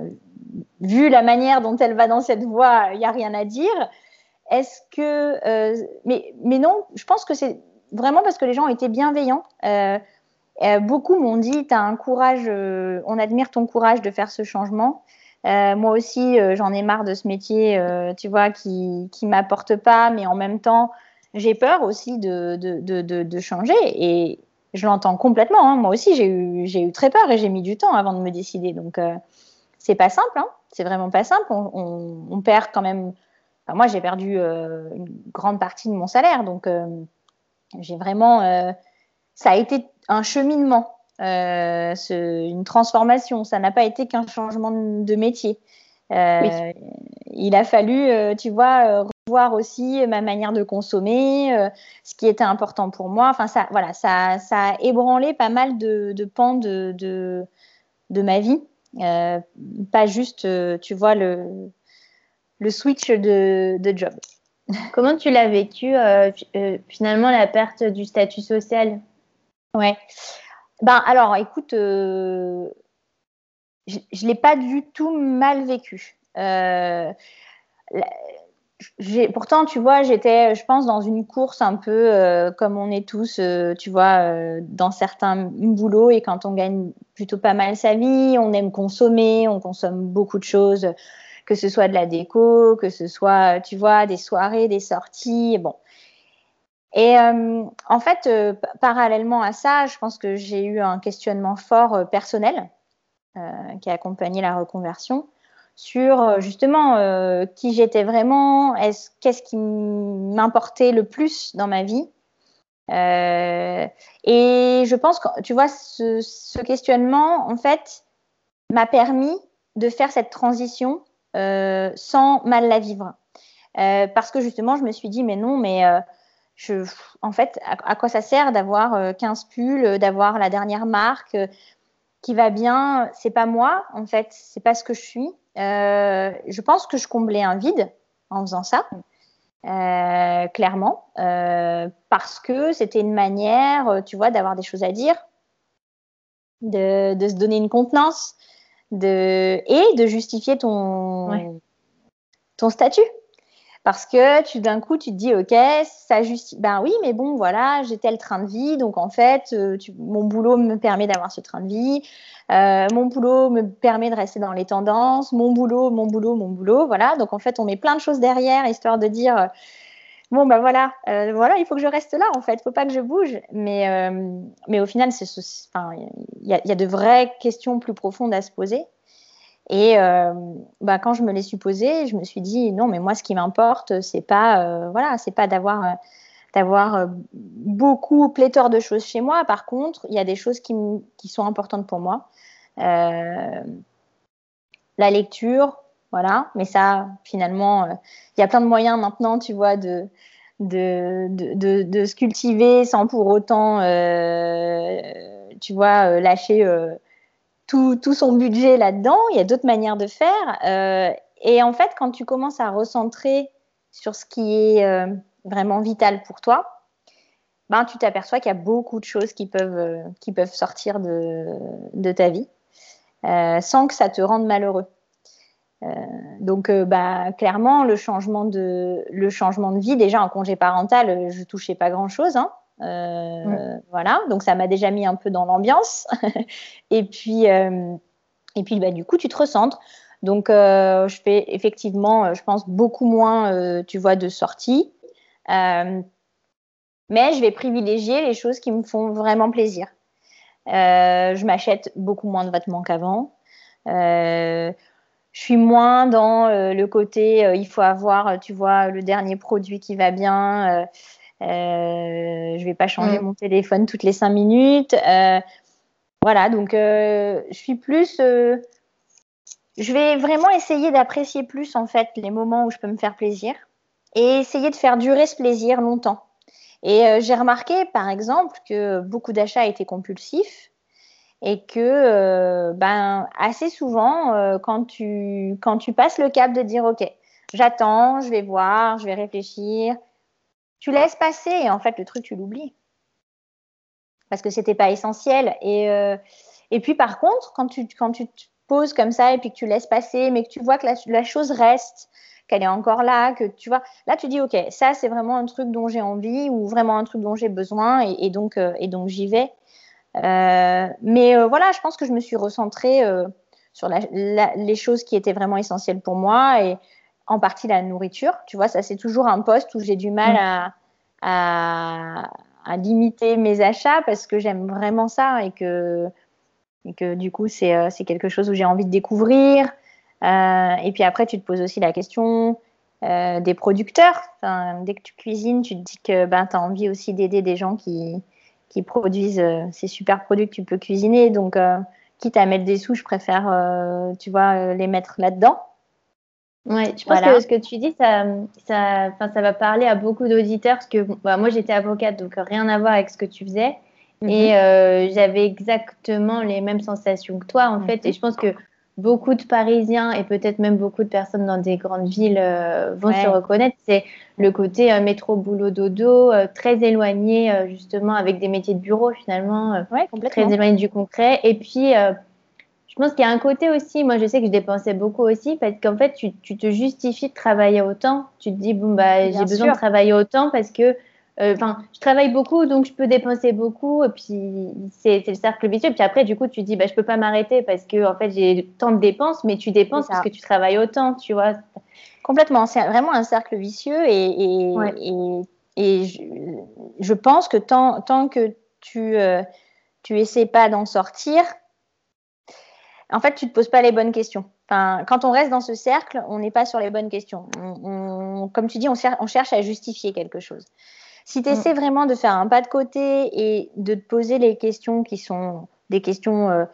vu la manière dont elle va dans cette voie, il n'y a rien à dire. Est-ce que, mais, mais non, je pense que c'est vraiment parce que les gens ont été bienveillants. Beaucoup m'ont dit, tu as un courage, on admire ton courage de faire ce changement. Euh, moi aussi, euh, j'en ai marre de ce métier, euh, tu vois, qui qui m'apporte pas, mais en même temps, j'ai peur aussi de, de, de, changer et je l'entends complètement. Hein. Moi aussi, j'ai eu, eu très peur et j'ai mis du temps avant de me décider. Donc, c'est pas simple, hein. c'est vraiment pas simple. On, perd quand même. Moi, j'ai perdu une grande partie de mon salaire, donc j'ai vraiment. ça a été un cheminement euh, une transformation. Ça n'a pas été qu'un changement de métier. Euh, il a fallu, euh, tu vois, revoir aussi ma manière de consommer, ce qui était important pour moi. Enfin, ça, voilà, ça, ça a ébranlé pas mal de, de pans de, de, de, ma vie. pas juste, tu vois, le, le switch de, de job. Comment tu l'as vécu finalement la perte du statut social? Ouais. Ben alors, écoute, euh, je ne l'ai pas du tout mal vécu. Euh, pourtant, tu vois, j'étais, je pense, dans une course un peu euh, comme on est tous, tu vois, dans certains boulots et quand on gagne plutôt pas mal sa vie, on aime consommer, on consomme beaucoup de choses, que ce soit de la déco, que ce soit, tu vois, des soirées, des sorties, bon. Et euh, en fait, euh, parallèlement à ça, je pense que j'ai eu un questionnement fort euh, personnel qui a accompagné la reconversion sur justement qui j'étais vraiment, qu'est-ce qui m'importait le plus dans ma vie. et je pense que, tu vois, ce, ce questionnement, en fait, m'a permis de faire cette transition sans mal la vivre. parce que justement, je me suis dit, mais non, mais en fait, à, quoi ça sert d'avoir 15 euh, pulls, euh, d'avoir la dernière marque euh, qui va bien? C'est pas moi, en fait, c'est pas ce que je suis. je pense que je comblais un vide en faisant ça. clairement, parce que c'était une manière, tu vois, d'avoir des choses à dire, de, se donner une contenance, de, et de justifier ton, ton statut. Parce que tu d'un coup, tu te dis, OK, ça justifie. Ben oui, mais bon, voilà, j'ai tel train de vie. Donc, en fait, euh, mon boulot me permet d'avoir ce train de vie. Euh, mon boulot me permet de rester dans les tendances. Mon boulot, mon boulot, mon boulot. Voilà. Donc, en fait, on met plein de choses derrière, histoire de dire, euh, bon, ben voilà, voilà, il faut que je reste là, en fait. Il faut pas que je bouge. Mais, mais au final, il y, y a de vraies questions plus profondes à se poser. Et euh, bah, quand je me l'ai supposé, je me suis dit non, mais moi, ce qui m'importe, c'est pas, euh, voilà, c'est pas d'avoir, euh, d'avoir beaucoup pléthore de choses chez moi. Par contre, il y a des choses qui, qui sont importantes pour moi. La lecture, voilà. Mais ça, finalement, il y a plein de moyens maintenant, tu vois, de, de, de, se cultiver sans pour autant, tu vois, lâcher tout, son budget là-dedans. Il y a d'autres manières de faire. Euh, et en fait, quand tu commences à recentrer sur ce qui est euh, vraiment vital pour toi, ben, tu t'aperçois qu'il y a beaucoup de choses qui peuvent, euh, sortir de, ta vie sans que ça te rende malheureux. donc, bah, clairement, le changement, de, vie, déjà en congé parental, je touchais pas grand-chose. Hein. Euh, voilà, donc ça m'a déjà mis un peu dans l'ambiance. et puis, euh, et puis bah, du coup, tu te recentres. Donc, euh, je fais effectivement, je pense, beaucoup moins, tu vois, de sorties. mais je vais privilégier les choses qui me font vraiment plaisir. je m'achète beaucoup moins de vêtements qu'avant. je suis moins dans le côté, il faut avoir, tu vois, le dernier produit qui va bien. Euh, je vais pas changer mm. mon téléphone toutes les cinq minutes. Euh, voilà, donc euh, je suis plus. je vais vraiment essayer d'apprécier plus en fait les moments où je peux me faire plaisir et essayer de faire durer ce plaisir longtemps. Et j'ai remarqué, par exemple, que beaucoup d'achats étaient compulsifs et que, ben, assez souvent, quand tu quand tu passes le cap de dire, ok, j'attends, je vais voir, je vais réfléchir, tu laisses passer et en fait le truc tu l'oublies parce que c'était pas essentiel et, euh, Et puis par contre, quand tu, quand tu te poses comme ça et puis que tu laisses passer, mais que tu vois que la, chose reste, qu'elle est encore là, que tu vois, là tu dis ok, ça c'est vraiment un truc dont j'ai envie ou vraiment un truc dont j'ai besoin et, donc, euh, et donc j'y vais. Euh, mais voilà, je pense que je me suis recentrée sur les choses qui étaient vraiment essentielles pour moi et en partie la nourriture. Tu vois, ça c'est toujours un poste où j'ai du mal mm. à, à, limiter mes achats parce que j'aime vraiment ça et que, et que du coup c'est quelque chose où j'ai envie de découvrir. et puis après, tu te poses aussi la question euh, des producteurs. dès que tu cuisines, tu te dis que ben, tu as envie aussi d'aider des gens qui, qui produisent euh, ces super produits que tu peux cuisiner. Donc, euh, quitte à mettre des sous, je préfère, tu vois, les mettre là-dedans. Ouais, je pense que ce que tu dis, ça, ça, ça va parler à beaucoup d'auditeurs parce que bah, moi j'étais avocate, donc rien à voir avec ce que tu faisais. Mhm. Et j'avais exactement les mêmes sensations que toi, en fait. Et je pense que beaucoup de Parisiens et peut-être même beaucoup de personnes dans des grandes villes euh, vont se reconnaître, c'est le côté euh, métro boulot dodo, euh, très éloigné justement avec des métiers de bureau finalement, très éloigné du concret. Et puis, je pense qu'il y a un côté aussi, moi je sais que je dépensais beaucoup aussi parce qu'en fait tu, tu, te justifies de travailler autant. Tu te dis bon bah j'ai besoin de travailler autant parce que euh, enfin, je travaille beaucoup, donc je peux dépenser beaucoup, et puis c'est le cercle vicieux. Puis après, du coup, tu dis, bah, je peux pas m'arrêter parce que en fait, j'ai tant de dépenses, mais tu dépenses parce que tu travailles autant, tu vois. Complètement, c'est vraiment un cercle vicieux, et, et, je, pense que tant, tant que tu euh, tu essaies pas d'en sortir, en fait, tu te poses pas les bonnes questions. Enfin, quand on reste dans ce cercle, on n'est pas sur les bonnes questions. comme tu dis, on, on cherche à justifier quelque chose. Si tu essaies mm. vraiment de faire un pas de côté et de te poser les questions qui sont des questions euh,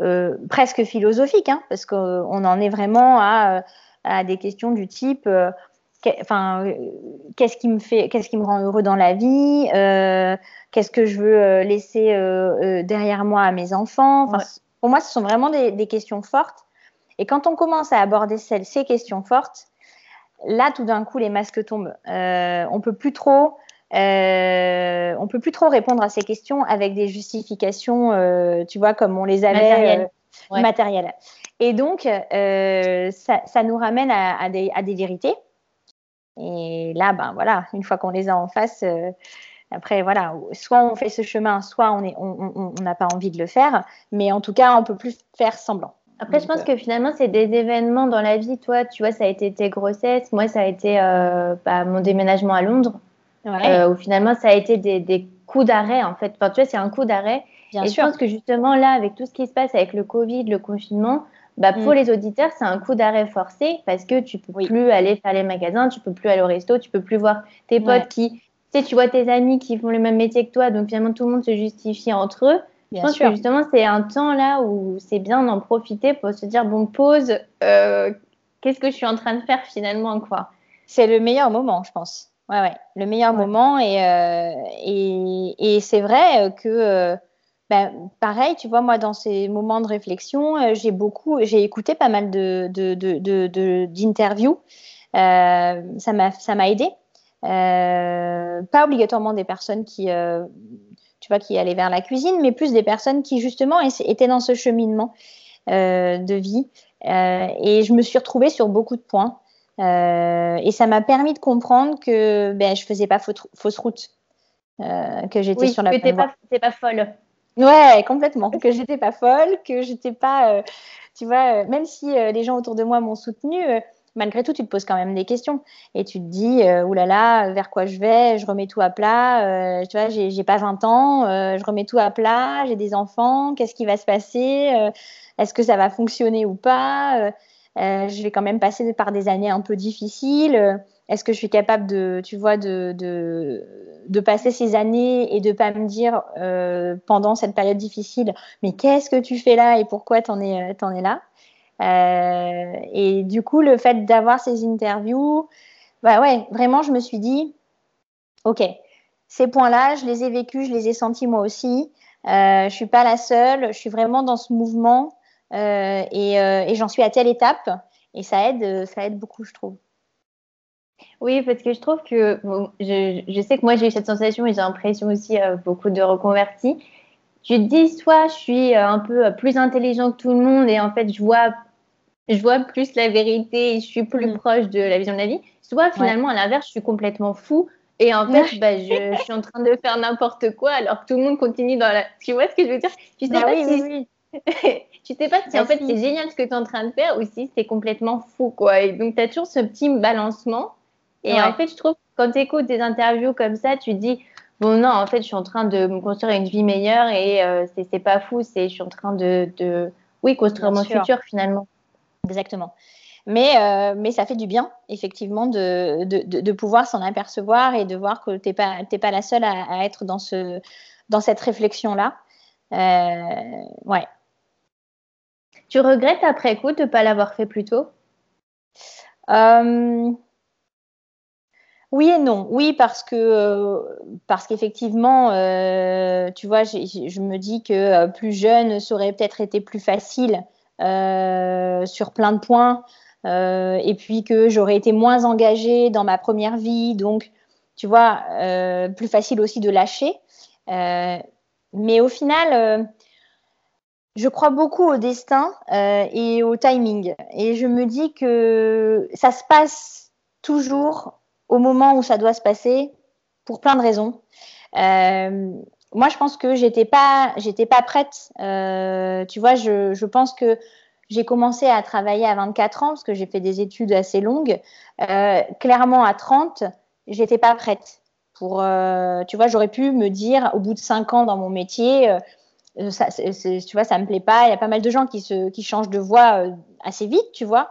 euh, presque philosophiques, hein, parce qu'on en est vraiment à, à, des questions du type euh, enfin, qu'est-ce qui me fait, qu'est-ce qui me rend heureux dans la vie, qu'est-ce que je veux laisser derrière moi à mes enfants. Pour moi, ce sont vraiment des, des, questions fortes. Et quand on commence à aborder celles, ces questions fortes, là, tout d'un coup, les masques tombent. on peut plus trop euh, on peut plus trop répondre à ces questions avec des justifications, euh, tu vois, comme on les avait matérielles. Euh, Et donc, euh, ça, nous ramène à, des, vérités. Et là, ben voilà, une fois qu'on les a en face, après voilà, soit on fait ce chemin, soit on n'a on, on, pas envie de le faire, mais en tout cas, on peut plus faire semblant. Après, je pense que finalement, c'est des événements dans la vie. Toi, tu vois, ça a été tes grossesses. Moi, ça a été bah, mon déménagement à Londres ouais. euh, où finalement ça a été des, des coups d'arrêt en fait. Enfin, tu vois, c'est un coup d'arrêt. et je pense que justement là, avec tout ce qui se passe avec le Covid, le confinement, bah, pour mm. les auditeurs, c'est un coup d'arrêt forcé parce que tu peux plus aller faire les magasins, tu peux plus aller au resto, tu peux plus voir tes potes qui, sais, tu vois tes amis qui font le même métier que toi, donc finalement tout le monde se justifie entre eux. Bien je pense sûr. que justement c'est un temps là où c'est bien d'en profiter pour se dire bon pause, euh, qu'est-ce que je suis en train de faire finalement quoi. C'est le meilleur moment, je pense ouais, ouais, le meilleur moment. Et, euh, et, et c'est vrai que, euh, ben, pareil, tu vois, moi, dans ces moments de réflexion, j'ai beaucoup, j'ai écouté pas mal de, de, de, d'interviews. ça m'a, ça m'a aidé. Pas obligatoirement des personnes qui, tu vois, qui allaient vers la cuisine, mais plus des personnes qui justement étaient dans ce cheminement de vie. et je me suis retrouvée sur beaucoup de points. Euh, et ça m'a permis de comprendre que ben, je faisais pas fausse route, euh, que j'étais sur la bonne voie. Pas, pas folle. Ouais, complètement. Que j'étais pas folle, que j'étais pas, euh, tu vois, même si les gens autour de moi m'ont soutenue, malgré tout, tu te poses quand même des questions et tu te dis, oulala, là là, vers quoi je vais? Je remets tout à plat. tu vois, j'ai pas 20 ans, je remets tout à plat. J'ai des enfants. Qu'est-ce qui va se passer? Est-ce que ça va fonctionner ou pas? Euh, je vais quand même passer par des années un peu difficiles. Est-ce que je suis capable de, tu vois, de, passer ces années et de pas me dire euh, pendant cette période difficile, mais qu'est-ce que tu fais là et pourquoi t'en es, en es là? euh, Et du coup, le fait d'avoir ces interviews, bah ouais, vraiment, je me suis dit, ok, ces points-là, je les ai vécus, je les ai sentis moi aussi. Euh, je suis pas la seule. Je suis vraiment dans ce mouvement euh, euh, et, j'en suis à telle étape et ça aide, ça aide beaucoup, je trouve. Oui, parce que je trouve que je, sais que moi j'ai eu cette sensation et j'ai l'impression aussi euh, beaucoup de reconvertis. tu te dis soit je suis un peu plus intelligent que tout le monde et en fait je vois, je vois plus la vérité et je suis plus mm. proche de la vision de la vie, soit finalement à l'inverse je suis complètement fou et en fait, bah, je, suis en train de faire n'importe quoi alors que tout le monde continue dans la. Tu vois ce que je veux dire? Tu sais bah pas si. Oui, tu sais pas si en fait c'est génial ce que tu es en train de faire ou si c'est complètement fou quoi. Et donc tu as toujours ce petit balancement. Et en fait, je trouve que quand tu écoutes des interviews comme ça, tu dis bon non, en fait, je suis en train de me construire une vie meilleure et euh, c'est pas fou, c'est je suis en train de, de oui construire mon futur finalement. Exactement. Mais, euh, mais ça fait du bien, effectivement, de, de, de pouvoir s'en apercevoir et de voir que tu n'es pas, pas la seule à, à, être dans, ce, dans cette réflexion-là. Euh, ouais. Tu regrettes après coup de ne pas l'avoir fait plus tôt? Euh, Oui et non. Oui, parce que parce qu'effectivement, euh, tu vois, je me dis que plus jeune, ça aurait peut-être été plus facile sur plein de points. Euh, et puis que j'aurais été moins engagée dans ma première vie, donc tu vois, euh, plus facile aussi de lâcher. Euh, mais au final, je crois beaucoup au destin et au timing. Et je me dis que ça se passe toujours au moment où ça doit se passer, pour plein de raisons. Moi, je pense que j'étais pas, j'étais pas prête. tu vois, je, pense que j'ai commencé à travailler à 24 ans parce que j'ai fait des études assez longues. Euh, clairement, à 30, j'étais pas prête. Pour, euh, tu vois, j'aurais pu me dire au bout de 5 ans dans mon métier, euh, ça, tu vois, ça me plaît pas. Il y a pas mal de gens qui, se, qui changent de voie assez vite, tu vois.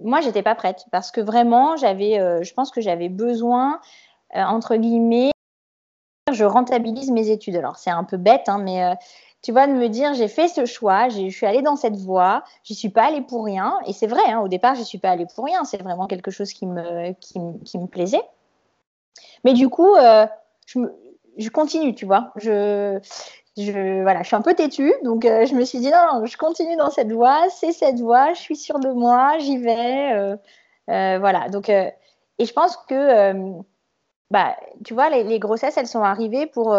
moi, j'étais pas prête parce que vraiment, j'avais, je pense que j'avais besoin, entre guillemets, je rentabilise mes études. Alors, c'est un peu bête, hein, mais tu vois, de me dire j'ai fait ce choix, je suis allée dans cette voie, je suis pas allée pour rien. Et c'est vrai, hein, au départ, je suis pas allée pour rien. C'est vraiment quelque chose qui me, qui, me plaisait. Mais du coup, euh, je, continue, tu vois. Je, je, voilà, je suis un peu têtue, donc euh, je me suis dit non, je continue dans cette voie, c'est cette voie, je suis sûre de moi, j'y vais. Euh, voilà, donc, et je pense que, bah, tu vois, les, grossesses, elles sont arrivées pour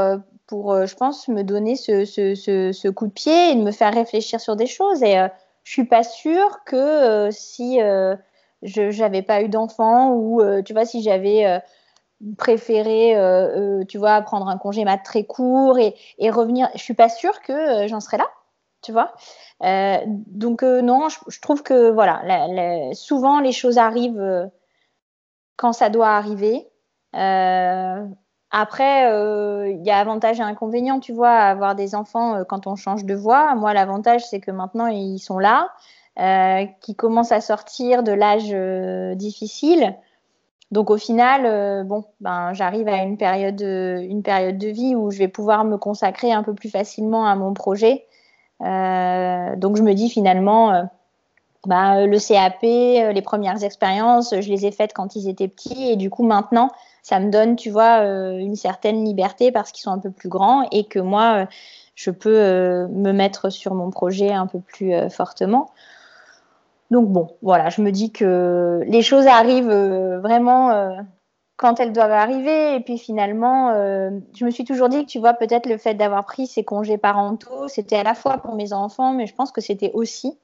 pour, euh, je pense, me donner ce, ce, coup de pied et me faire réfléchir sur des choses. Et euh, je suis pas sûre que euh, si je n'avais pas eu d'enfant ou, tu vois, si j'avais préféré, tu vois, prendre un congé mat très court et, et revenir, je suis pas sûre que j'en serais là, tu vois. donc non, je, trouve que voilà, souvent les choses arrivent quand ça doit arriver. Après, euh, il y a avantage et inconvénients, tu vois, à avoir des enfants euh, quand on change de voie. Moi, l'avantage, c'est que maintenant, ils sont là, euh, qui commencent à sortir de l'âge difficile. Donc, au final, bon, ben, j'arrive à une période, une période de vie où je vais pouvoir me consacrer un peu plus facilement à mon projet. donc, je me dis finalement, ben, le CAP, les premières expériences, je les ai faites quand ils étaient petits. Et du coup, maintenant, ça me donne, tu vois, euh, une certaine liberté parce qu'ils sont un peu plus grands et que moi, euh, je peux euh, me mettre sur mon projet un peu plus fortement. Donc bon, voilà, je me dis que les choses arrivent vraiment quand elles doivent arriver. Et puis finalement, je me suis toujours dit que, tu vois, peut-être le fait d'avoir pris ces congés parentaux, c'était à la fois pour mes enfants, mais je pense que c'était aussi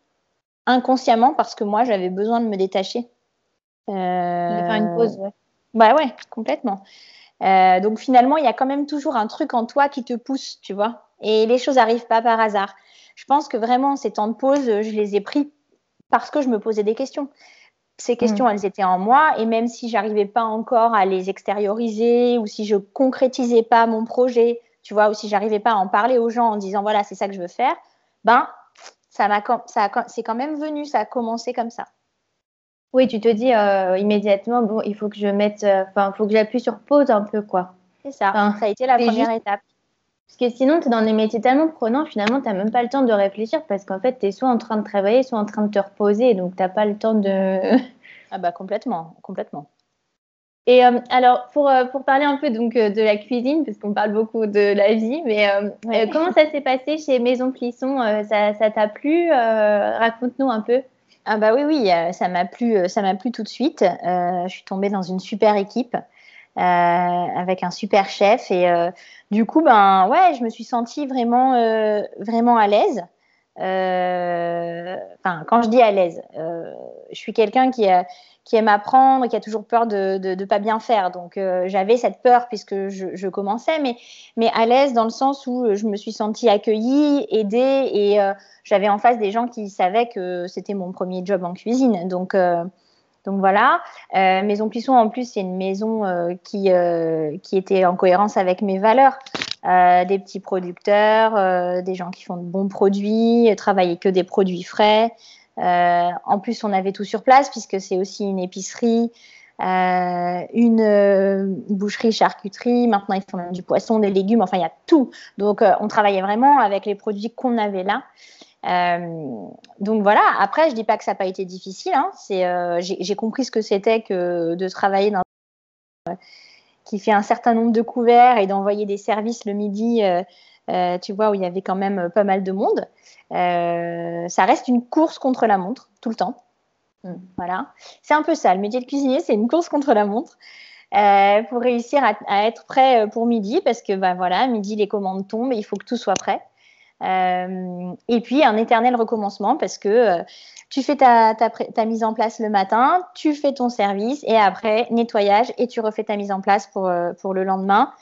inconsciemment parce que moi, j'avais besoin de me détacher. de faire une pause. Bah ouais, complètement. Euh, donc finalement, il y a quand même toujours un truc en toi qui te pousse, tu vois. Et les choses n'arrivent pas par hasard. Je pense que vraiment, ces temps de pause, je les ai pris parce que je me posais des questions. Ces questions, mm. elles étaient en moi, et même si j'arrivais pas encore à les extérioriser, ou si je concrétisais pas mon projet, tu vois, ou si j'arrivais pas à en parler aux gens en disant voilà, c'est ça que je veux faire, ben ça m'a, ça c'est quand même venu, ça a commencé comme ça. Oui, tu te dis euh, immédiatement, bon, il faut que je mette, euh, enfin, faut que j'appuie sur pause un peu, quoi. C'est ça, ça a été la première étape. Parce que sinon, tu es dans des métiers tellement prenants, finalement, tu n'as même pas le temps de réfléchir parce qu'en fait, tu es soit en train de travailler, soit en train de te reposer, donc tu n'as pas le temps de... ah bah complètement, complètement. Et euh, alors, pour, pour parler un peu donc de la cuisine, parce qu'on parle beaucoup de la vie, mais comment ça s'est passé chez Maison Plisson? Ça t'a plu? Raconte-nous un peu. Ah bah oui, oui, euh, ça m'a plu, euh, ça m'a plu tout de suite. Euh, je suis tombée dans une super équipe. avec un super chef. Et du coup, ben ouais, je me suis sentie vraiment, vraiment à l'aise. Enfin, quand je dis à l'aise, je suis quelqu'un qui a qui aime apprendre, qui a toujours peur de ne pas bien faire. Donc euh, j'avais cette peur puisque je, je, commençais, mais, mais à l'aise dans le sens où je me suis sentie accueillie, aidée, et euh, j'avais en face des gens qui savaient que c'était mon premier job en cuisine. Donc, euh, donc voilà. maison Plisson, en plus, c'est une maison qui, qui était en cohérence avec mes valeurs. des petits producteurs, des gens qui font de bons produits, travailler que des produits frais. Euh, en plus, on avait tout sur place puisque c'est aussi une épicerie, euh, une euh, boucherie, charcuterie. Maintenant, ils font du poisson, des légumes. Enfin, il y a tout. Donc, on travaillait vraiment avec les produits qu'on avait là. donc voilà. Après, je dis pas que ça n'a pas été difficile. Hein. j'ai compris ce que c'était que de travailler dans qui fait un certain nombre de couverts et d'envoyer des services le midi. Tu vois où il y avait quand même pas mal de monde. Euh, ça reste une course contre la montre tout le temps. Hmm. Voilà, c'est un peu ça. Le métier de cuisinier, c'est une course contre la montre. Euh, pour réussir à, être prêt euh, pour midi, parce que bah, voilà, midi les commandes tombent, et il faut que tout soit prêt. et puis un éternel recommencement, parce que tu fais ta, mise en place le matin, tu fais ton service, et après nettoyage, et tu refais ta mise en place pour le lendemain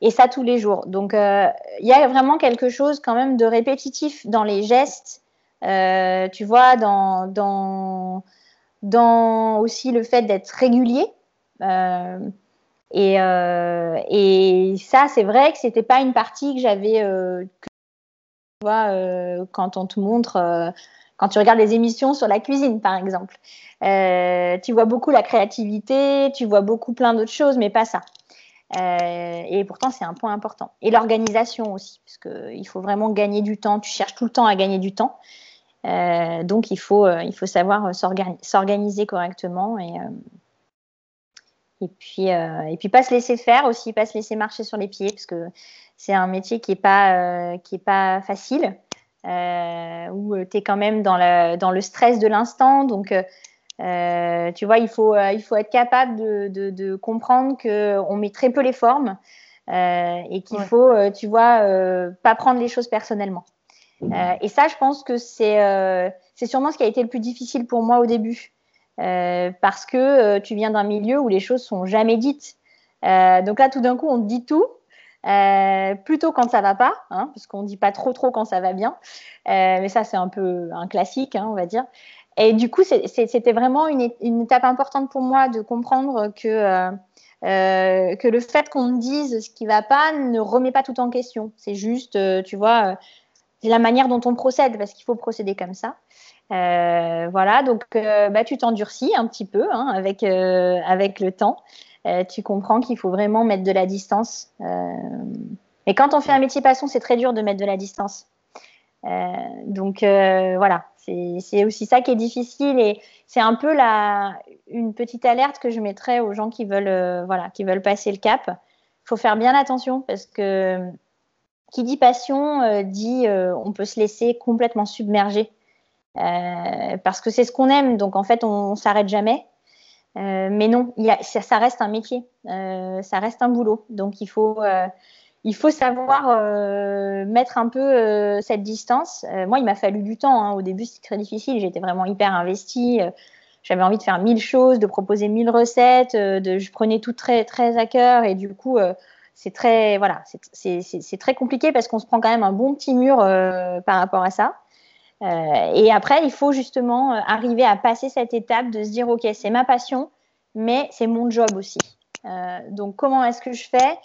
et ça tous les jours. Donc, euh, il y a vraiment quelque chose quand même de répétitif dans les gestes, euh, tu vois, dans, aussi le fait d'être régulier. Euh, et, et, ça, c'est vrai que c'était pas une partie que j'avais, tu vois, quand on te montre, quand tu regardes les émissions sur la cuisine, par exemple. tu vois beaucoup la créativité, tu vois beaucoup plein d'autres choses, mais pas ça. Euh, et pourtant, c'est un point important. Et l'organisation aussi, parce qu'il faut vraiment gagner du temps. Tu cherches tout le temps à gagner du temps. Euh, donc, il faut, euh, il faut savoir s'organiser correctement et, et, puis, et puis pas se laisser faire aussi, pas se laisser marcher sur les pieds, parce que c'est un métier qui n'est pas, qui pas facile, où tu es quand même dans, la, dans le stress de l'instant. Donc, euh, tu vois, il faut, euh, il faut être capable de, de, de comprendre qu'on met très peu les formes euh, et qu'il faut, euh, tu vois, euh, pas prendre les choses personnellement. et ça, je pense que c'est c'est sûrement ce qui a été le plus difficile pour moi au début. parce que tu viens d'un milieu où les choses sont jamais dites. donc là, tout d'un coup, on te dit tout, euh, plutôt quand ça va pas, hein, parce qu'on dit pas trop trop quand ça va bien. Euh, mais ça, c'est un peu un classique, hein, on va dire. Et du coup, c'était vraiment une, étape importante pour moi de comprendre que, euh, euh, le fait qu'on dise ce qui va pas ne remet pas tout en question. C'est juste, euh, tu vois, la manière dont on procède, parce qu'il faut procéder comme ça. voilà, donc bah, tu t'endurcis un petit peu hein, avec, avec le temps. tu comprends qu'il faut vraiment mettre de la distance. mais quand on fait un métier passion, c'est très dur de mettre de la distance. donc voilà, c'est aussi ça qui est difficile et c'est un peu une petite alerte que je mettrais aux gens qui veulent, euh, voilà, qui veulent passer le cap. Il faut faire bien attention parce que qui dit passion euh, dit euh, on peut se laisser complètement submerger parce que c'est ce qu'on aime. Donc en fait, on, ne s'arrête jamais. mais non, ça, ça, reste un métier, ça reste un boulot. Donc il faut il faut savoir euh, mettre un peu euh, cette distance. Euh, moi, il m'a fallu du temps. Hein. Au début, c'était très difficile. J'étais vraiment hyper investie. J'avais envie de faire mille choses, de proposer mille recettes. je prenais tout très, très à cœur. Et du coup, c'est très, voilà, c'est très compliqué parce qu'on se prend quand même un bon petit mur par rapport à ça. et après, il faut justement arriver à passer cette étape de se dire, OK, c'est ma passion, mais c'est mon job aussi. donc, comment est-ce que je fais?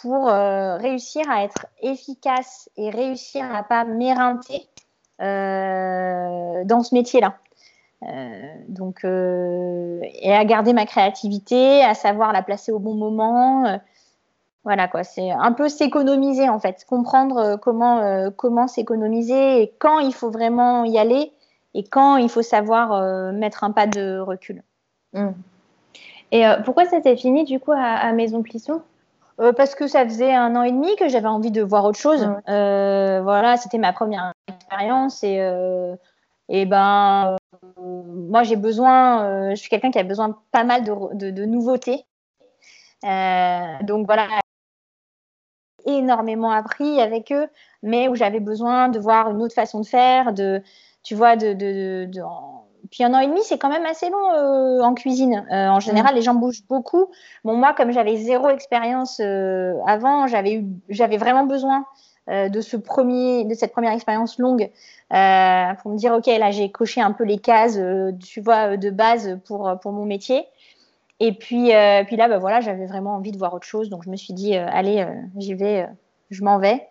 Pour euh, réussir à être efficace et réussir à pas m'éreinter euh, dans ce métier-là. Euh, donc, et à garder ma créativité, à savoir la placer au bon moment. voilà quoi, c'est un peu s'économiser en fait, comprendre comment s'économiser et quand il faut vraiment y aller et quand il faut savoir mettre un pas de recul. Mmh. Et pourquoi ça s'est fini du coup à, à Maison Plisson? Euh, parce que ça faisait un an et demi que j'avais envie de voir autre chose. Euh, voilà, c'était ma première expérience et, euh, et ben moi j'ai besoin, je suis quelqu'un qui a besoin pas mal de, de, de nouveautés. donc voilà, énormément appris avec eux, mais où j'avais besoin de voir une autre façon de faire, de, tu vois, de, de, de, puis un an et demi, c'est quand même assez long euh, en cuisine. Euh, en général, mm. les gens bougent beaucoup. Bon, moi, comme j'avais zéro expérience euh, avant, j'avais vraiment besoin de ce premier, de cette première expérience longue pour me dire, ok, là, j'ai coché un peu les cases, tu vois, de base pour pour mon métier. Et puis, puis là, bah, voilà, j'avais vraiment envie de voir autre chose, donc je me suis dit, allez, j'y vais, je m'en vais,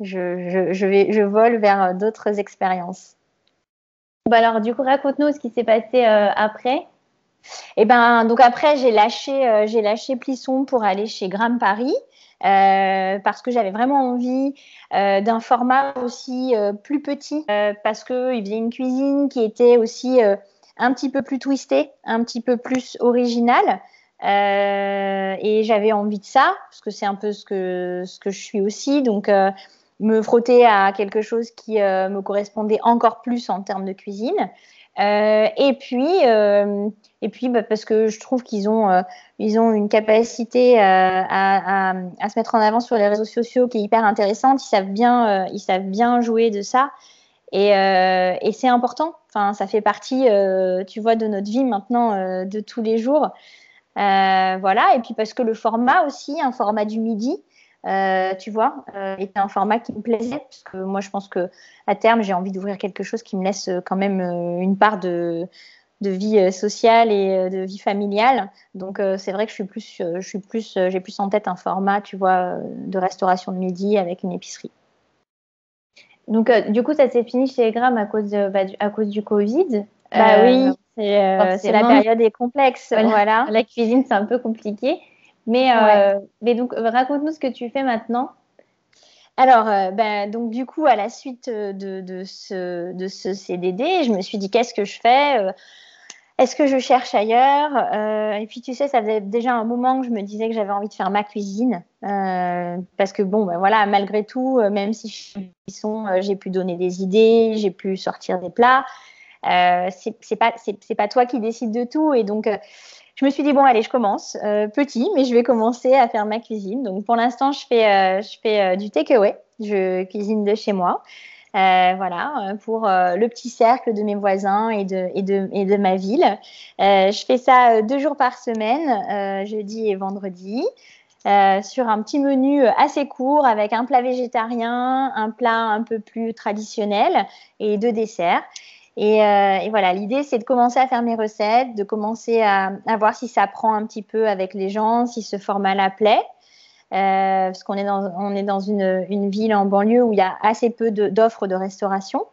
je, je, je, vais, je vole vers d'autres expériences. Bah alors, du coup, raconte-nous ce qui s'est passé euh, après. Et eh ben, donc après, j'ai lâché, euh, j'ai lâché Plisson pour aller chez Gram Paris. Euh, parce que j'avais vraiment envie d'un format aussi plus petit, parce qu'il faisait une cuisine qui était aussi un petit peu plus twistée, un petit peu plus originale. et j'avais envie de ça, parce que c'est un peu ce que, ce que je suis aussi. Donc, me frotter à quelque chose qui euh, me correspondait encore plus en termes de cuisine. Euh, et puis, euh, et puis bah, parce que je trouve qu'ils ont, ont une capacité à, à, à, se mettre en avant sur les réseaux sociaux qui est hyper intéressante. Ils savent bien, ils savent bien jouer de ça. Et, et c'est important. Enfin, ça fait partie, tu vois, de notre vie maintenant, de tous les jours. voilà. Et puis parce que le format aussi, un format du midi, euh, tu vois, euh, était un format qui me plaisait, parce que moi, je pense que à terme, j'ai envie d'ouvrir quelque chose qui me laisse euh, quand même une part de, de vie sociale et de vie familiale. Donc, c'est vrai que je suis plus, je suis plus, j'ai plus en tête un format, tu vois, de restauration de midi avec une épicerie. Donc, du coup, ça s'est fini chez Gram à cause, de, bah, du, à cause du Covid. Bah oui, c'est la période est complexe. voilà. La cuisine, c'est un peu compliqué. Mais, euh, mais donc, raconte-nous ce que tu fais maintenant. Alors, euh, ben, donc du coup, à la suite de, de, ce, de ce CDD, je me suis dit qu'est-ce que je fais euh, Est-ce que je cherche ailleurs Et puis, tu sais, ça faisait déjà un moment que je me disais que j'avais envie de faire ma cuisine, parce que bon, ben voilà, malgré tout, même si je suis j'ai pu donner des idées, j'ai pu sortir des plats. c'est pas c'est pas toi qui décides de tout, et donc je me suis dit bon allez je commence. Euh, petit mais je vais commencer à faire ma cuisine. Donc pour l'instant je fais euh, je fais euh, du takeaway. Je cuisine de chez moi. Voilà pour le petit cercle de mes voisins et de et de et de ma ville. Je fais ça deux jours par semaine jeudi et vendredi. Sur un petit menu assez court avec un plat végétarien, un plat un peu plus traditionnel et deux desserts. Euh, et, voilà, l'idée, c'est de commencer à faire mes recettes, de commencer à, voir si ça prend un petit peu avec les gens, si ce format la plaît. Euh, parce qu'on est dans, on est dans une, une, ville en banlieue où il y a assez peu d'offres de, restauration.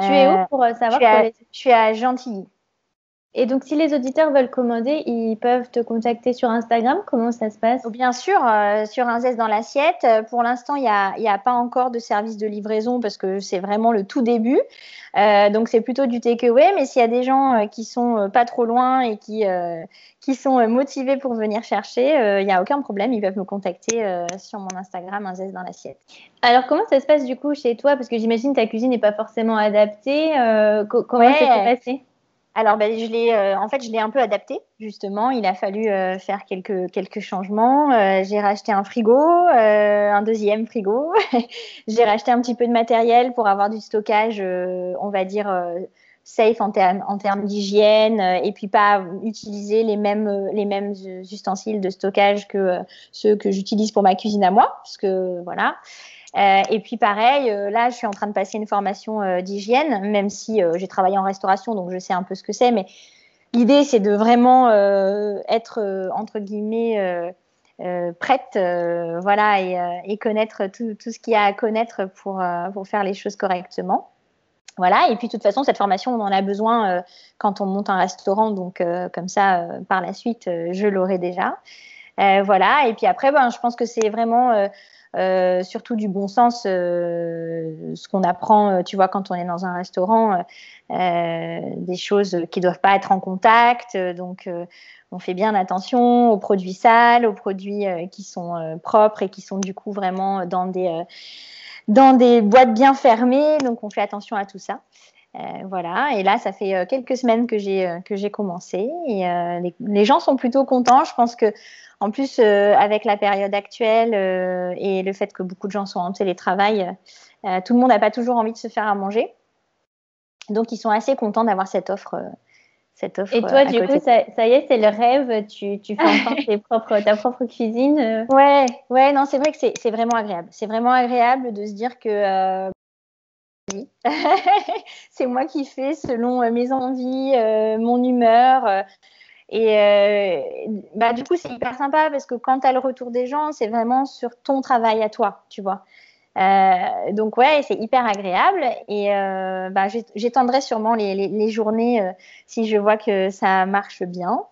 Tu es où euh, pour savoir Je suis à, Gentilly. Et donc, si les auditeurs veulent commander, ils peuvent te contacter sur Instagram. Comment ça se passe? Bien sûr, sur un zeste dans l'assiette. Pour l'instant, il n'y a, a, pas encore de service de livraison parce que c'est vraiment le tout début. Euh, donc c'est plutôt du takeaway, mais s'il y a des gens euh, qui sont euh, pas trop loin et qui qui sont motivés pour venir chercher, il n'y a aucun problème, ils peuvent me contacter sur mon Instagram un zeste dans l'assiette. Alors comment ça se passe du coup chez toi? Parce que j'imagine ta cuisine n'est pas forcément adaptée. comment ça s'est passé? Alors, ben, je l'ai, en fait, je l'ai un peu adapté, justement. Il a fallu faire quelques, quelques changements. j'ai racheté un frigo, un deuxième frigo. j'ai racheté un petit peu de matériel pour avoir du stockage, on va dire, safe en, termes en d'hygiène et puis pas utiliser les mêmes, les mêmes ustensiles de stockage que ceux que j'utilise pour ma cuisine à moi, parce que voilà. Euh, et puis pareil, euh, là, je suis en train de passer une formation euh, d'hygiène, même si j'ai travaillé en restauration, donc je sais un peu ce que c'est. Mais l'idée, c'est de vraiment être entre guillemets prête, voilà, et, connaître tout, ce qu'il y a à connaître pour pour faire les choses correctement. Voilà, et puis de toute façon, cette formation, on en a besoin quand on monte un restaurant, donc comme ça, par la suite, je l'aurai déjà. voilà, et puis après, ben, je pense que c'est vraiment euh, surtout du bon sens, euh, ce qu'on apprend, euh, tu vois, quand on est dans un restaurant, des choses qui doivent pas être en contact. donc, on fait bien attention aux produits sales, aux produits qui sont propres et qui sont du coup vraiment dans des dans des boîtes bien fermées. Donc, on fait attention à tout ça. Voilà, et là, ça fait quelques semaines que j'ai que j'ai commencé et les, les, gens sont plutôt contents. Je pense que en plus, avec la période actuelle et le fait que beaucoup de gens sont en télétravail, tout le monde n'a pas toujours envie de se faire à manger. Donc, ils sont assez contents d'avoir cette offre cette offre. Et toi, du coup, ça, y est, c'est le rêve. Tu, tu fais enfin tes propres, ta propre cuisine. Euh? Ouais, ouais, non, c'est vrai que c'est vraiment agréable. C'est vraiment agréable de se dire que euh, c'est moi qui fais selon euh, mes envies, mon humeur. et bah, du coup, c'est hyper sympa parce que quand tu as le retour des gens, c'est vraiment sur ton travail à toi, tu vois. Euh, donc ouais, c'est hyper agréable et euh, bah, j'étendrai sûrement les, journées euh, si je vois que ça marche bien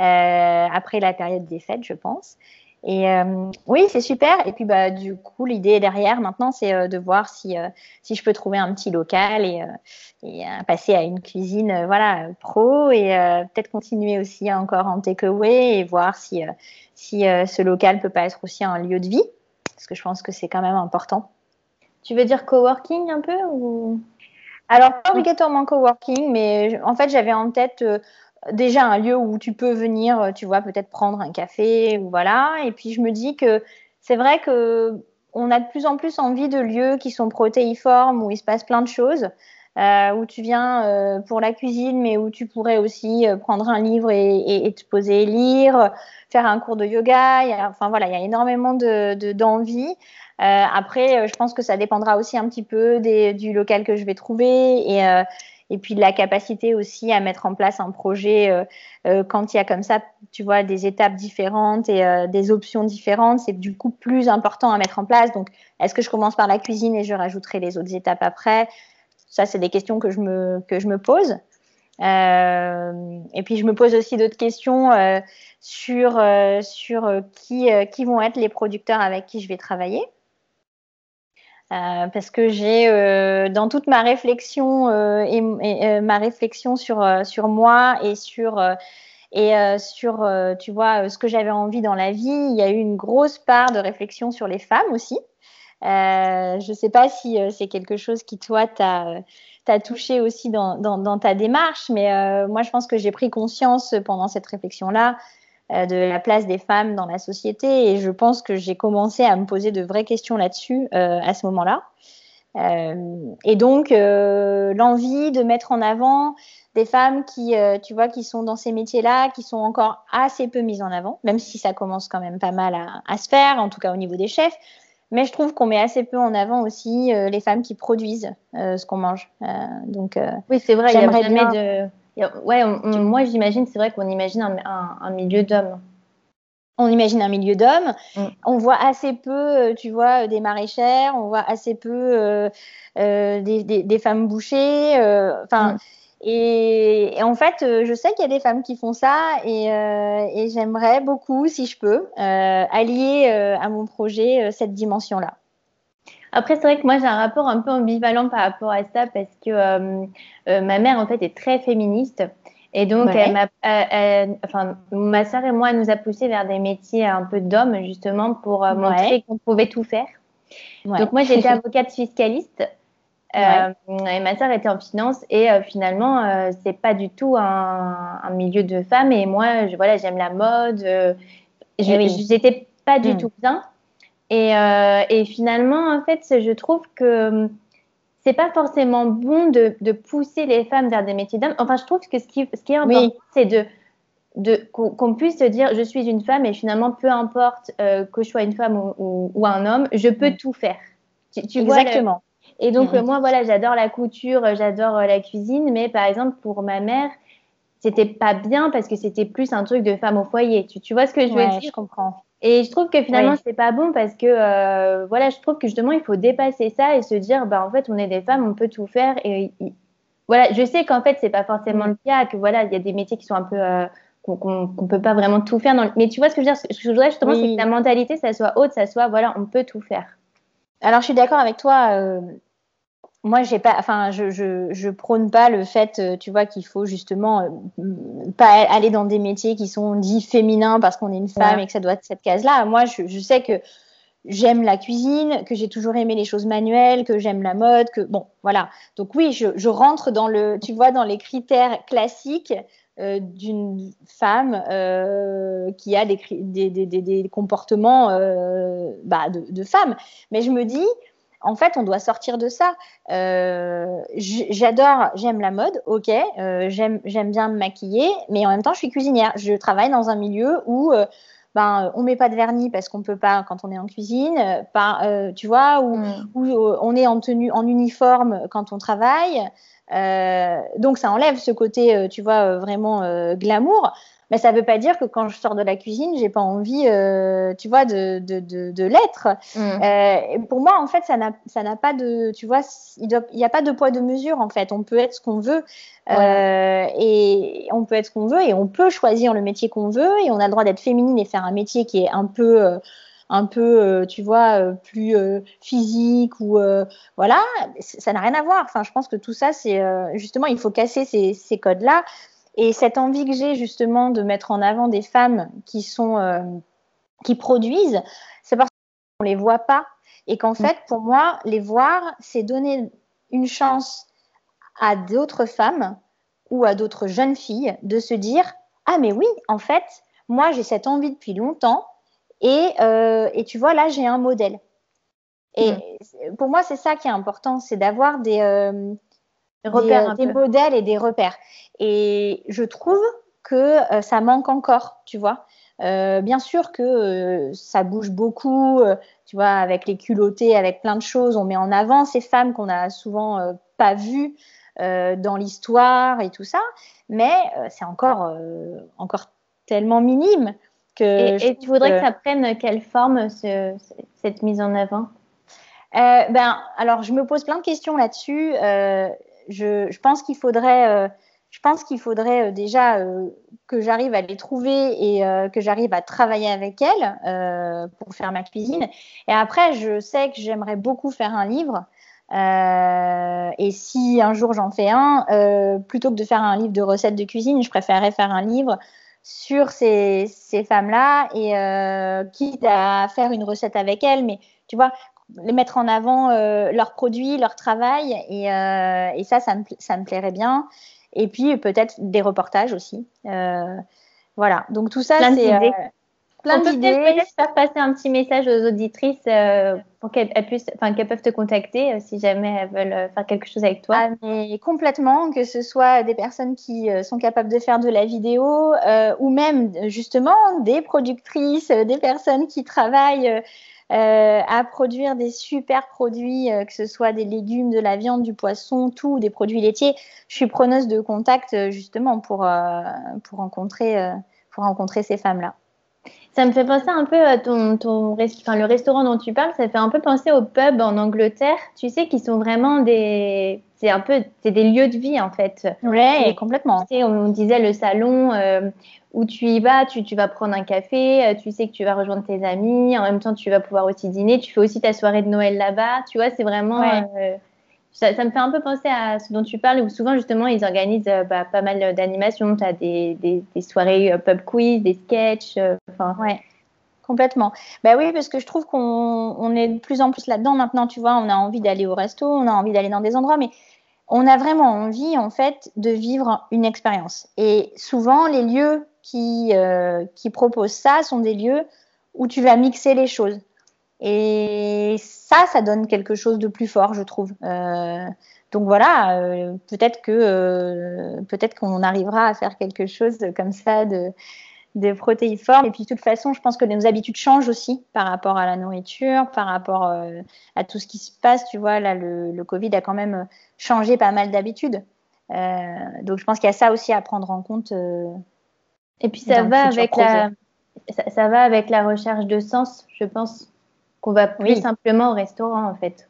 euh, après la période des fêtes, je pense. Et euh, oui, c'est super. Et puis bah du coup, l'idée derrière maintenant, c'est de voir si si je peux trouver un petit local et, et passer à une cuisine voilà pro et peut-être continuer aussi encore en takeaway et voir si si ce local peut pas être aussi un lieu de vie parce que je pense que c'est quand même important. Tu veux dire coworking un peu ou? Alors, pas obligatoirement coworking, mais en fait, j'avais en tête euh, déjà un lieu où tu peux venir, euh, tu vois, peut-être prendre un café ou voilà. Et puis, je me dis que c'est vrai que on a de plus en plus envie de lieux qui sont protéiformes, où il se passe plein de choses. Euh, où tu viens euh, pour la cuisine, mais où tu pourrais aussi prendre un livre et, te poser et lire, faire un cours de yoga. Enfin voilà, il y a énormément de d'envie. Après, je pense que ça dépendra aussi un petit peu du local que je vais trouver et et puis la capacité aussi à mettre en place un projet euh, euh, quand il y a comme ça, tu vois, des étapes différentes et euh, des options différentes, c'est du coup plus important à mettre en place. Donc, est-ce que je commence par la cuisine et je rajouterai les autres étapes après? Ça, c'est des questions que je me, que je me pose. Et puis, je me pose aussi d'autres questions sur, sur qui, qui vont être les producteurs avec qui je vais travailler. Parce que j'ai, dans toute ma réflexion et, et ma réflexion sur, sur moi et sur et euh, sur, euh, tu vois, ce que j'avais envie dans la vie, il y a eu une grosse part de réflexion sur les femmes aussi. Euh, je ne sais pas si euh, c'est quelque chose qui, toi, t'a touché aussi dans, dans, dans, ta démarche, mais euh, moi, je pense que j'ai pris conscience pendant cette réflexion-là euh, de la place des femmes dans la société et je pense que j'ai commencé à me poser de vraies questions là-dessus à ce moment-là. et donc, l'envie de mettre en avant des femmes qui, tu vois, qui sont dans ces métiers-là, qui sont encore assez peu mises en avant, même si ça commence quand même pas mal à, à se faire, en tout cas au niveau des chefs. Mais je trouve qu'on met assez peu en avant aussi euh, les femmes qui produisent euh, ce qu'on mange. Euh, donc, oui, c'est vrai. Il a jamais de. Ouais, moi j'imagine, c'est vrai qu'on imagine un, un, un milieu d'hommes. On imagine un milieu d'hommes. Mm. On voit assez peu, tu vois, des maraîchères. On voit assez peu des, des, des, femmes bouchées. Enfin. Mm. Et, en fait, euh, je sais qu'il y a des femmes qui font ça et, euh, et j'aimerais beaucoup, si je peux, euh, allier euh, à mon projet cette dimension-là. Après, c'est vrai que moi, j'ai un rapport un peu ambivalent par rapport à ça parce que ma mère, en fait, est très féministe. Et donc, ouais. elle enfin, ma sœur et moi, elle nous a poussé vers des métiers un peu d'hommes, justement, pour montrer ouais. qu'on pouvait tout faire. Ouais. Donc, moi, j'étais avocate fiscaliste. Euh, et ma sœur était en finance et euh, finalement euh, c'est pas du tout un, un, milieu de femmes et moi je, voilà j'aime la mode euh, je j'étais oui. pas du mmh. tout bien et, euh, et, finalement en fait je trouve que c'est pas forcément bon de, de, pousser les femmes vers des métiers d'hommes enfin je trouve que ce qui, ce qui est important oui. c'est de de qu'on puisse se dire je suis une femme et finalement peu importe que je sois une femme ou, ou, ou un homme je peux mmh. tout faire tu, tu Exactement. Vois le, et donc, mmh. moi, voilà, j'adore la couture, j'adore euh, la cuisine, mais par exemple, pour ma mère, c'était pas bien parce que c'était plus un truc de femme au foyer. Tu, tu vois ce que je veux dire? Je comprends. Et je trouve que finalement, oui. c'est pas bon parce que, euh, voilà, je trouve que justement, il faut dépasser ça et se dire, bah, en fait, on est des femmes, on peut tout faire. Et, et voilà, je sais qu'en fait, c'est pas forcément le cas, que voilà, il y a des métiers qui sont un peu. Euh, qu'on qu peut pas vraiment tout faire. Dans le... Mais tu vois ce que je veux dire? Ce que je voudrais justement, oui. c'est que la mentalité, ça soit haute, ça soit, voilà, on peut tout faire. Alors, je suis d'accord avec toi. Euh, moi, j'ai pas, enfin, je, je, je prône pas le fait, euh, tu vois, qu'il faut justement euh, pas aller dans des métiers qui sont dits féminins parce qu'on est une femme ouais. et que ça doit être cette case-là. Moi, je, je sais que j'aime la cuisine, que j'ai toujours aimé les choses manuelles, que j'aime la mode, que bon, voilà. Donc oui, je, je, rentre dans le, tu vois, dans les critères classiques euh, d'une femme euh, qui a des, des, des, des comportements euh, bah, de, de, femme. Mais je me dis, en fait, on doit sortir de ça. Euh, j'adore, j'aime la mode, ok, euh, j'aime bien me maquiller, mais en même temps, je suis cuisinière. Je travaille dans un milieu où euh, ben, on met pas de vernis parce qu'on peut pas quand on est en cuisine, pas, tu vois, où, mm. où, on est en tenue, en uniforme quand on travaille. Euh, donc ça enlève ce côté, euh, tu vois, euh, vraiment glamour. Mais ça ne veut pas dire que quand je sors de la cuisine, j'ai pas envie, tu vois, de, de, de, de l'être. Mm. pour moi, en fait, ça n'a pas de, tu vois, il n'y a pas de poids de mesure. En fait, on peut être ce qu'on veut et on peut être ce qu'on veut et on peut choisir le métier qu'on veut et on a le droit d'être féminine et faire un métier qui est un peu un peu, euh, tu vois, euh, plus euh, physique ou voilà, ça n'a rien à voir. Enfin, je pense que tout ça, c'est justement, il faut casser ces, ces codes-là. Et cette envie que j'ai justement de mettre en avant des femmes qui sont, qui produisent, c'est parce qu'on les voit pas et qu'en mm. fait, pour moi, les voir, c'est donner une chance à d'autres femmes ou à d'autres jeunes filles de se dire ah mais oui, en fait, moi j'ai cette envie depuis longtemps et, euh, et tu vois, là, j'ai un modèle. Et mm. pour moi, c'est ça qui est important, c'est d'avoir des, euh, repères, des, modèles et des repères. Et je trouve que euh, ça manque encore, tu vois. Euh, bien sûr que euh, ça bouge beaucoup, euh, tu vois, avec les culottés, avec plein de choses. On met en avant ces femmes qu'on a souvent pas vues dans l'histoire et tout ça, mais c'est encore, encore tellement minime et, tu voudrais que ça prenne quelle forme cette mise en avant? Euh, ben, alors, je me pose plein de questions là-dessus. Euh, je, pense qu'il faudrait, euh, je pense qu'il faudrait déjà que j'arrive à les trouver et que j'arrive à travailler avec elles pour faire ma cuisine. Et après, je sais que j'aimerais beaucoup faire un livre. et si un jour j'en fais un, plutôt que de faire un livre de recettes de cuisine, je préférerais faire un livre sur ces, ces femmes-là et euh, quitte à faire une recette avec elles, mais tu vois, les mettre en avant euh, leurs produits, leur travail, et, euh, et ça, ça me, ça me, plairait bien. Et puis peut-être des reportages aussi. Euh, voilà, donc tout ça, c'est plein d'idées. peut-être faire passer un petit message aux auditrices pour qu'elles puissent, enfin qu'elles peuvent te contacter si jamais elles veulent faire quelque chose avec toi. Ah, mais complètement, que ce soit des personnes qui sont capables de faire de la vidéo ou même justement des productrices, des personnes qui travaillent. À produire des super produits, que ce soit des légumes, de la viande, du poisson, tout, des produits laitiers. Je suis preneuse de contact justement pour, pour, rencontrer, pour rencontrer ces femmes-là. Ça me fait penser un peu à ton, ton enfin, le restaurant dont tu parles, ça fait un peu penser aux pubs en Angleterre, tu sais, qui sont vraiment des, c'est un peu, c'est des lieux de vie en fait. Ouais, complètement. Tu sais, on disait le salon euh, où tu y vas, tu, tu vas prendre un café, euh, tu sais que tu vas rejoindre tes amis, en même temps tu vas pouvoir aussi dîner, tu fais aussi ta soirée de Noël là-bas, tu vois, c'est vraiment. Euh, ça, me fait un peu penser à ce dont tu parles, où souvent justement ils organisent euh, bah, pas mal d'animations. Tu as des, soirées euh, pub quiz, des sketchs. Euh, ouais. Complètement. Bah oui, parce que je trouve qu'on on est de plus en plus là-dedans maintenant. Tu vois, on a envie d'aller au resto, on a envie d'aller dans des endroits, mais on a vraiment envie en fait de vivre une expérience. Et souvent, les lieux qui, qui proposent ça sont des lieux où tu vas mixer les choses. Et ça, ça donne quelque chose de plus fort, je trouve. Euh, donc voilà, euh, peut-être que euh, peut-être qu'on arrivera à faire quelque chose comme ça de, de protéiforme. Et puis de toute façon, je pense que nos habitudes changent aussi par rapport à la nourriture, par rapport euh, à tout ce qui se passe. Tu vois, là, le, le Covid a quand même changé pas mal d'habitudes. Donc je pense qu'il y a ça aussi à prendre en compte. et puis ça va avec la ça, ça, va avec la recherche de sens, je pense qu'on va plus simplement au restaurant en fait.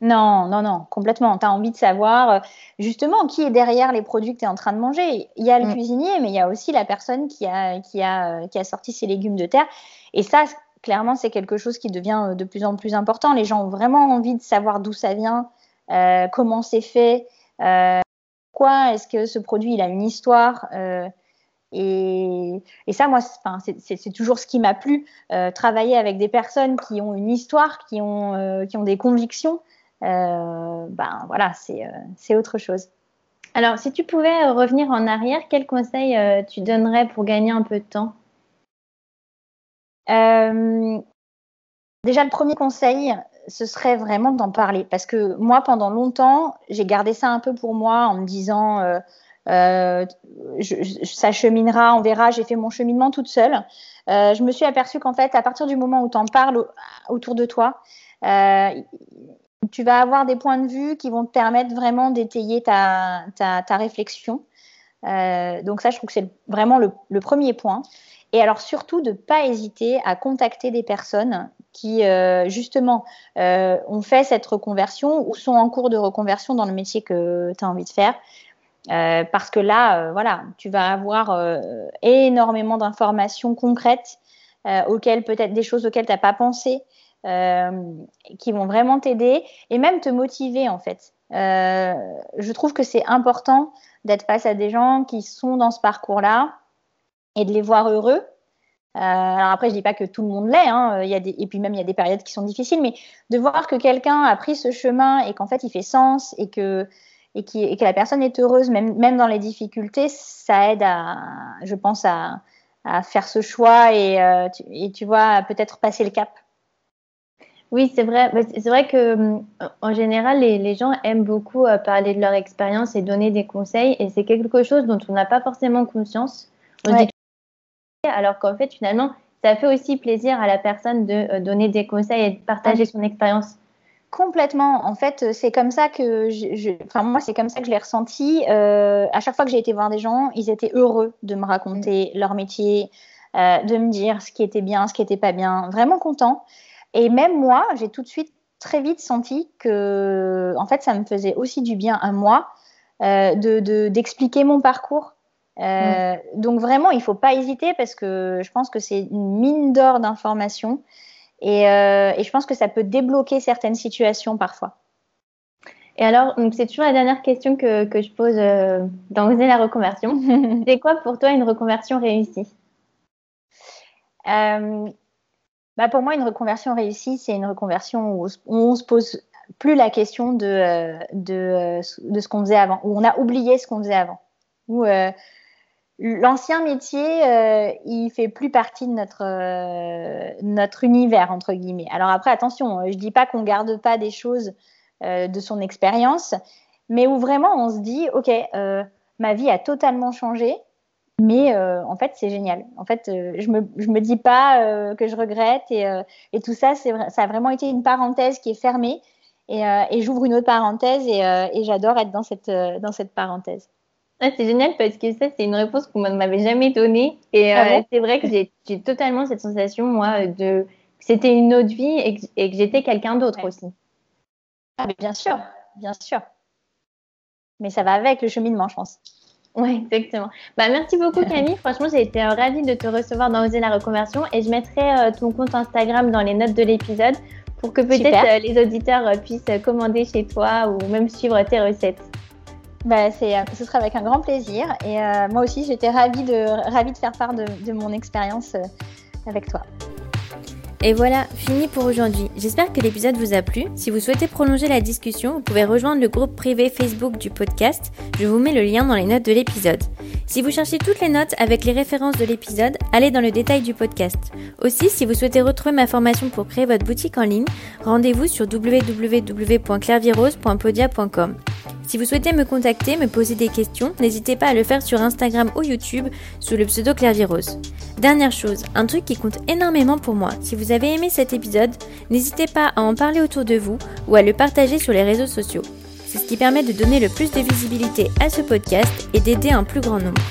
Non, non, non, complètement. Tu as envie de savoir euh, justement qui est derrière les produits que tu es en train de manger. Il y a le mm. cuisinier, mais il y a aussi la personne qui a, qui, a, euh, qui a sorti ses légumes de terre. Et ça, clairement, c'est quelque chose qui devient euh, de plus en plus important. Les gens ont vraiment envie de savoir d'où ça vient, euh, comment c'est fait, euh, pourquoi est-ce que ce produit il a une histoire. Euh, Et, ça, moi, c'est toujours ce qui m'a plu, euh, travailler avec des personnes qui ont une histoire, qui ont, euh, qui ont des convictions. ben voilà, c'est autre chose. Alors, si tu pouvais revenir en arrière, quel conseil tu donnerais pour gagner un peu de temps? Déjà, le premier conseil, ce serait vraiment d'en parler. Parce que moi, pendant longtemps, j'ai gardé ça un peu pour moi en me disant, euh, euh, ça cheminera, on verra, j'ai fait mon cheminement toute seule. Euh, je me suis aperçue qu'en fait, à partir du moment où tu en parles autour de toi, tu vas avoir des points de vue qui vont te permettre vraiment d'étayer ta, réflexion. donc ça, je trouve que c'est vraiment le, premier point. Et alors surtout de ne pas hésiter à contacter des personnes qui euh, justement euh, ont fait cette reconversion ou sont en cours de reconversion dans le métier que tu as envie de faire. Euh, parce que là, voilà, tu vas avoir énormément d'informations concrètes auxquelles peut-être des choses auxquelles tu n'as pas pensé, qui vont vraiment t'aider et même te motiver en fait. je trouve que c'est important d'être face à des gens qui sont dans ce parcours-là et de les voir heureux euh, alors après, je dis pas que tout le monde l'est, hein, et puis même il y a des périodes qui sont difficiles, mais de voir que quelqu'un a pris ce chemin et qu'en fait il fait sens et que, et, qui, et que la personne est heureuse, même, même dans les difficultés, ça aide à, je pense, à, à faire ce choix et, euh, tu, et tu vois, peut-être passer le cap. Oui, c'est vrai. C'est vrai que en général, les, les gens aiment beaucoup euh, parler de leur expérience et donner des conseils, et c'est quelque chose dont on n'a pas forcément conscience. On dit alors qu'en fait, finalement, ça fait aussi plaisir à la personne de euh, donner des conseils et de partager son expérience. Complètement. En fait, c'est comme ça que je, enfin moi, c'est comme ça que je l'ai ressenti. Euh, à chaque fois que j'ai été voir des gens, ils étaient heureux de me raconter mm. leur métier, euh, de me dire ce qui était bien, ce qui n'était pas bien, vraiment content. Et même moi, j'ai tout de suite très vite senti que, en fait, ça me faisait aussi du bien à moi de d'expliquer mon parcours, euh, donc vraiment, il faut pas hésiter parce que je pense que c'est une mine d'or d'informations et, euh, et, je pense que ça peut débloquer certaines situations parfois. Et alors, c'est toujours la dernière question que, je pose euh, dans Oser la reconversion. c'est quoi pour toi une reconversion réussie? Euh, bah Pour moi, une reconversion réussie, c'est une reconversion où, on se pose plus la question de, de, ce qu'on faisait avant, où on a oublié ce qu'on faisait avant. L'ancien métier, euh, il fait plus partie de notre euh, notre univers entre guillemets. Alors après, attention, euh, je dis pas qu'on garde pas des choses euh, de son expérience, mais où vraiment on se dit, ok, ma vie a totalement changé, mais en fait c'est génial. En fait, je me je me dis pas que je regrette et, et tout ça, ça a vraiment été une parenthèse qui est fermée et, et j'ouvre une autre parenthèse et, et j'adore être dans cette dans cette parenthèse. Ah, c'est génial parce que ça, c'est une réponse qu'on ne m'avait jamais donnée. Et ah euh, c'est vrai que j'ai totalement cette sensation, moi, de que c'était une autre vie et que, j'étais quelqu'un d'autre aussi. Ah, mais bien sûr, bien sûr. Mais ça va avec le cheminement, je pense. Oui, exactement. Bah, merci beaucoup Camille. Franchement, j'ai été ravie de te recevoir dans Oser la reconversion et je mettrai euh, ton compte Instagram dans les notes de l'épisode pour que peut-être euh, les auditeurs puissent commander chez toi ou même suivre tes recettes. Bah, euh, ce sera avec un grand plaisir. Et euh, moi aussi, j'étais ravie de, ravie de faire part de, de mon expérience euh, avec toi. Et voilà, fini pour aujourd'hui. J'espère que l'épisode vous a plu. Si vous souhaitez prolonger la discussion, vous pouvez rejoindre le groupe privé Facebook du podcast. Je vous mets le lien dans les notes de l'épisode. Si vous cherchez toutes les notes avec les références de l'épisode, allez dans le détail du podcast. Aussi, si vous souhaitez retrouver ma formation pour créer votre boutique en ligne, rendez-vous sur www.clairvirose.podia.com. Si vous souhaitez me contacter, me poser des questions, n'hésitez pas à le faire sur Instagram ou YouTube sous le pseudo Clairvirose. Dernière chose, un truc qui compte énormément pour moi. Si vous avez aimé cet épisode, n'hésitez pas à en parler autour de vous ou à le partager sur les réseaux sociaux. C'est ce qui permet de donner le plus de visibilité à ce podcast et d'aider un plus grand nombre.